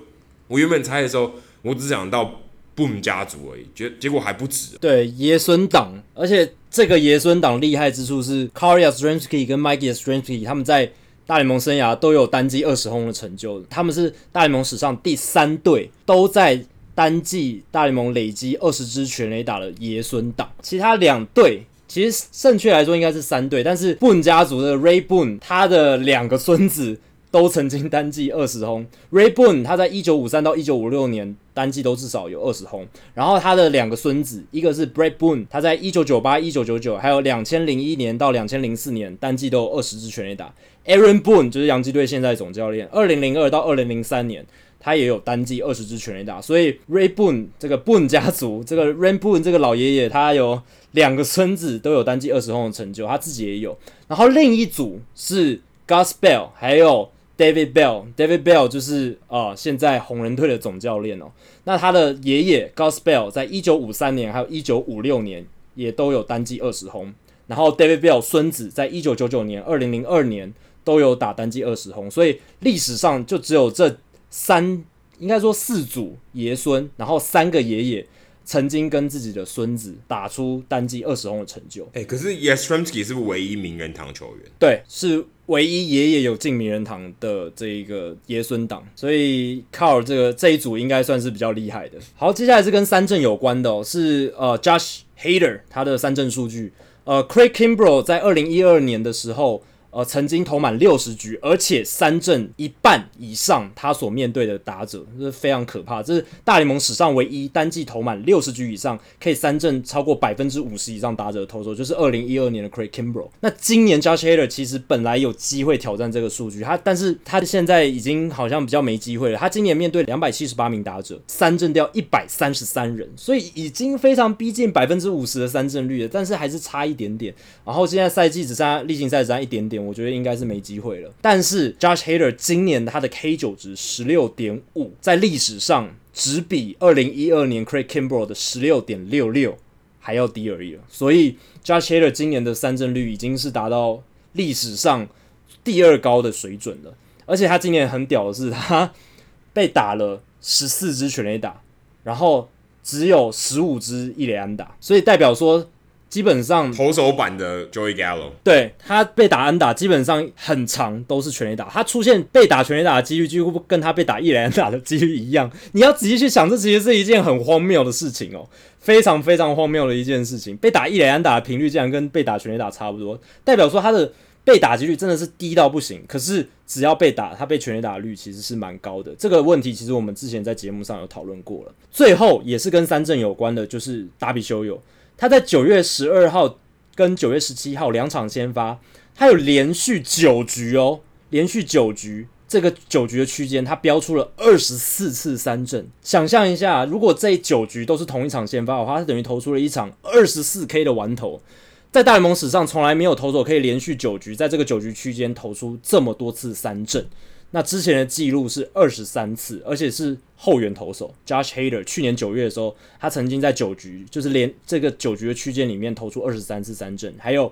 我原本猜的时候，我只想到 Boom 家族而已，结结果还不止。对，爷孙党，而且。这个爷孙党厉害之处是 Carl Yastrzemski 跟 Mike s t r a m s k y 他们在大联盟生涯都有单季二十轰的成就，他们是大联盟史上第三队都在单季大联盟累积二十支全垒打的爷孙党，其他两队其实正确来说应该是三队，但是 Boone 家族的 Ray Boone 他的两个孙子。都曾经单季二十轰，Ray Boone 他在一九五三到一九五六年单季都至少有二十轰，然后他的两个孙子，一个是 Bret Boone，他在一九九八、一九九九，还有两千零一年到两千零四年单季都有二十支全垒打。Aaron Boone 就是洋基队现在总教练，二零零二到二零零三年他也有单季二十支全垒打，所以 Ray Boone 这个 Boone 家族，这个 Ray Boone 这个老爷爷，他有两个孙子都有单季二十轰的成就，他自己也有。然后另一组是 Gus Bell，还有。David Bell，David Bell 就是啊、呃，现在红人队的总教练哦。那他的爷爷 Gus Bell 在一九五三年还有一九五六年也都有单季二十轰，然后 David Bell 孙子在一九九九年、二零零二年都有打单季二十轰，所以历史上就只有这三，应该说四组爷孙，然后三个爷爷。曾经跟自己的孙子打出单季二十轰的成就。哎、欸，可是 Yastrzemski 是不是唯一名人堂球员？对，是唯一爷爷有进名人堂的这一个爷孙党。所以 Carl 这个这一组应该算是比较厉害的。好，接下来是跟三振有关的哦，是呃 Josh Hader 他的三振数据。呃，Craig Kimbrel 在二零一二年的时候。呃，曾经投满六十局，而且三振一半以上，他所面对的打者，这是非常可怕。这是大联盟史上唯一单季投满六十局以上，可以三振超过百分之五十以上打者的投手，就是二零一二年的 Craig Kimbrel。那今年 Josh Hader 其实本来有机会挑战这个数据，他但是他现在已经好像比较没机会了。他今年面对两百七十八名打者，三振掉一百三十三人，所以已经非常逼近百分之五十的三振率了，但是还是差一点点。然后现在赛季只剩下例行赛只剩一点点。我觉得应该是没机会了。但是 Josh Hader 今年他的 K 九值十六点五，在历史上只比二零一二年 Craig Kimbrel 的十六点六六还要低而已了。所以 Josh Hader 今年的三振率已经是达到历史上第二高的水准了。而且他今年很屌的是，他被打了十四支全垒打，然后只有十五支一垒安打，所以代表说。基本上投手版的 Joey Gallo，对，他被打安打基本上很长都是全垒打，他出现被打全垒打的几率几乎跟他被打一垒安打的几率一样。你要仔细去想，这其实是一件很荒谬的事情哦，非常非常荒谬的一件事情。被打一垒安打的频率竟然跟被打全垒打差不多，代表说他的被打几率真的是低到不行。可是只要被打，他被全垒打的率其实是蛮高的。这个问题其实我们之前在节目上有讨论过了。最后也是跟三振有关的，就是达比修有。他在九月十二号跟九月十七号两场先发，他有连续九局哦，连续九局，这个九局的区间，他飙出了二十四次三振。想象一下，如果这九局都是同一场先发的话，他等于投出了一场二十四 K 的完投。在大联盟史上，从来没有投手可以连续九局，在这个九局区间投出这么多次三振。那之前的记录是二十三次，而且是后援投手 Josh Hader。去年九月的时候，他曾经在九局，就是连这个九局的区间里面投出二十三次三振。还有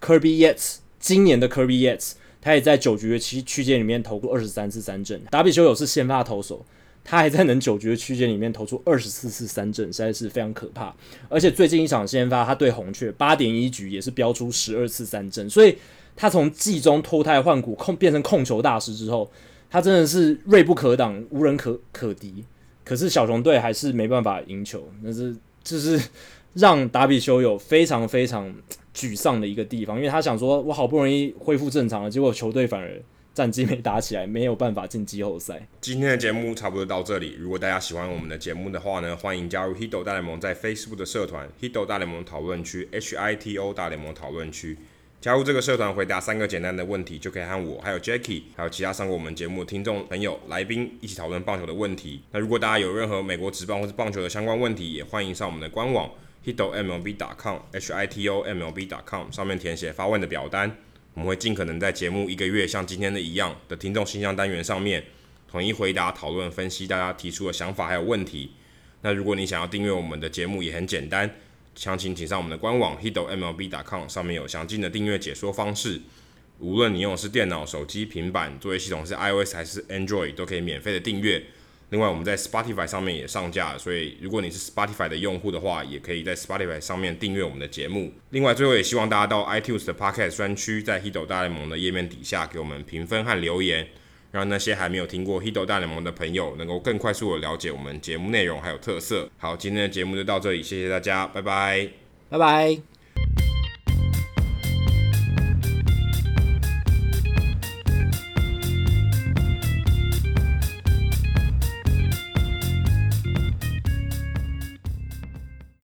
Kirby Yates，今年的 Kirby Yates，他也在九局的区区间里面投出二十三次三振。达比修有是先发投手，他还在能九局的区间里面投出二十四次三振，实在是非常可怕。而且最近一场先发，他对红雀八点一局也是飙出十二次三振，所以。他从季中脱胎换骨控变成控球大师之后，他真的是锐不可挡，无人可可敌。可是小熊队还是没办法赢球，那是就是 让达比修有非常非常沮丧的一个地方，因为他想说，我好不容易恢复正常了，结果球队反而战绩没打起来，没有办法进季后赛。今天的节目差不多到这里，如果大家喜欢我们的节目的话呢，欢迎加入 Hito 大联盟在 Facebook 的社团 Hito 大联盟讨论区 H I T O 大联盟讨论区。加入这个社团，回答三个简单的问题，就可以和我、还有 Jackie，还有其他上过我们节目的听众朋友、来宾一起讨论棒球的问题。那如果大家有任何美国职棒或是棒球的相关问题，也欢迎上我们的官网 hitomlb.com，h i t o m l b.com 上面填写发问的表单。我们会尽可能在节目一个月像今天的一样的听众信箱单元上面，统一回答、讨论、分析大家提出的想法还有问题。那如果你想要订阅我们的节目，也很简单。详情请上我们的官网 hitomlb.com，上面有详尽的订阅解说方式。无论你用的是电脑、手机、平板，作业系统是 iOS 还是 Android，都可以免费的订阅。另外，我们在 Spotify 上面也上架，所以如果你是 Spotify 的用户的话，也可以在 Spotify 上面订阅我们的节目。另外，最后也希望大家到 iTunes 的 Podcast 专区，在 Hito 大联盟的页面底下给我们评分和留言。让那些还没有听过《Hito 大联盟》的朋友能够更快速的了解我们节目内容还有特色。好，今天的节目就到这里，谢谢大家，拜拜，拜拜。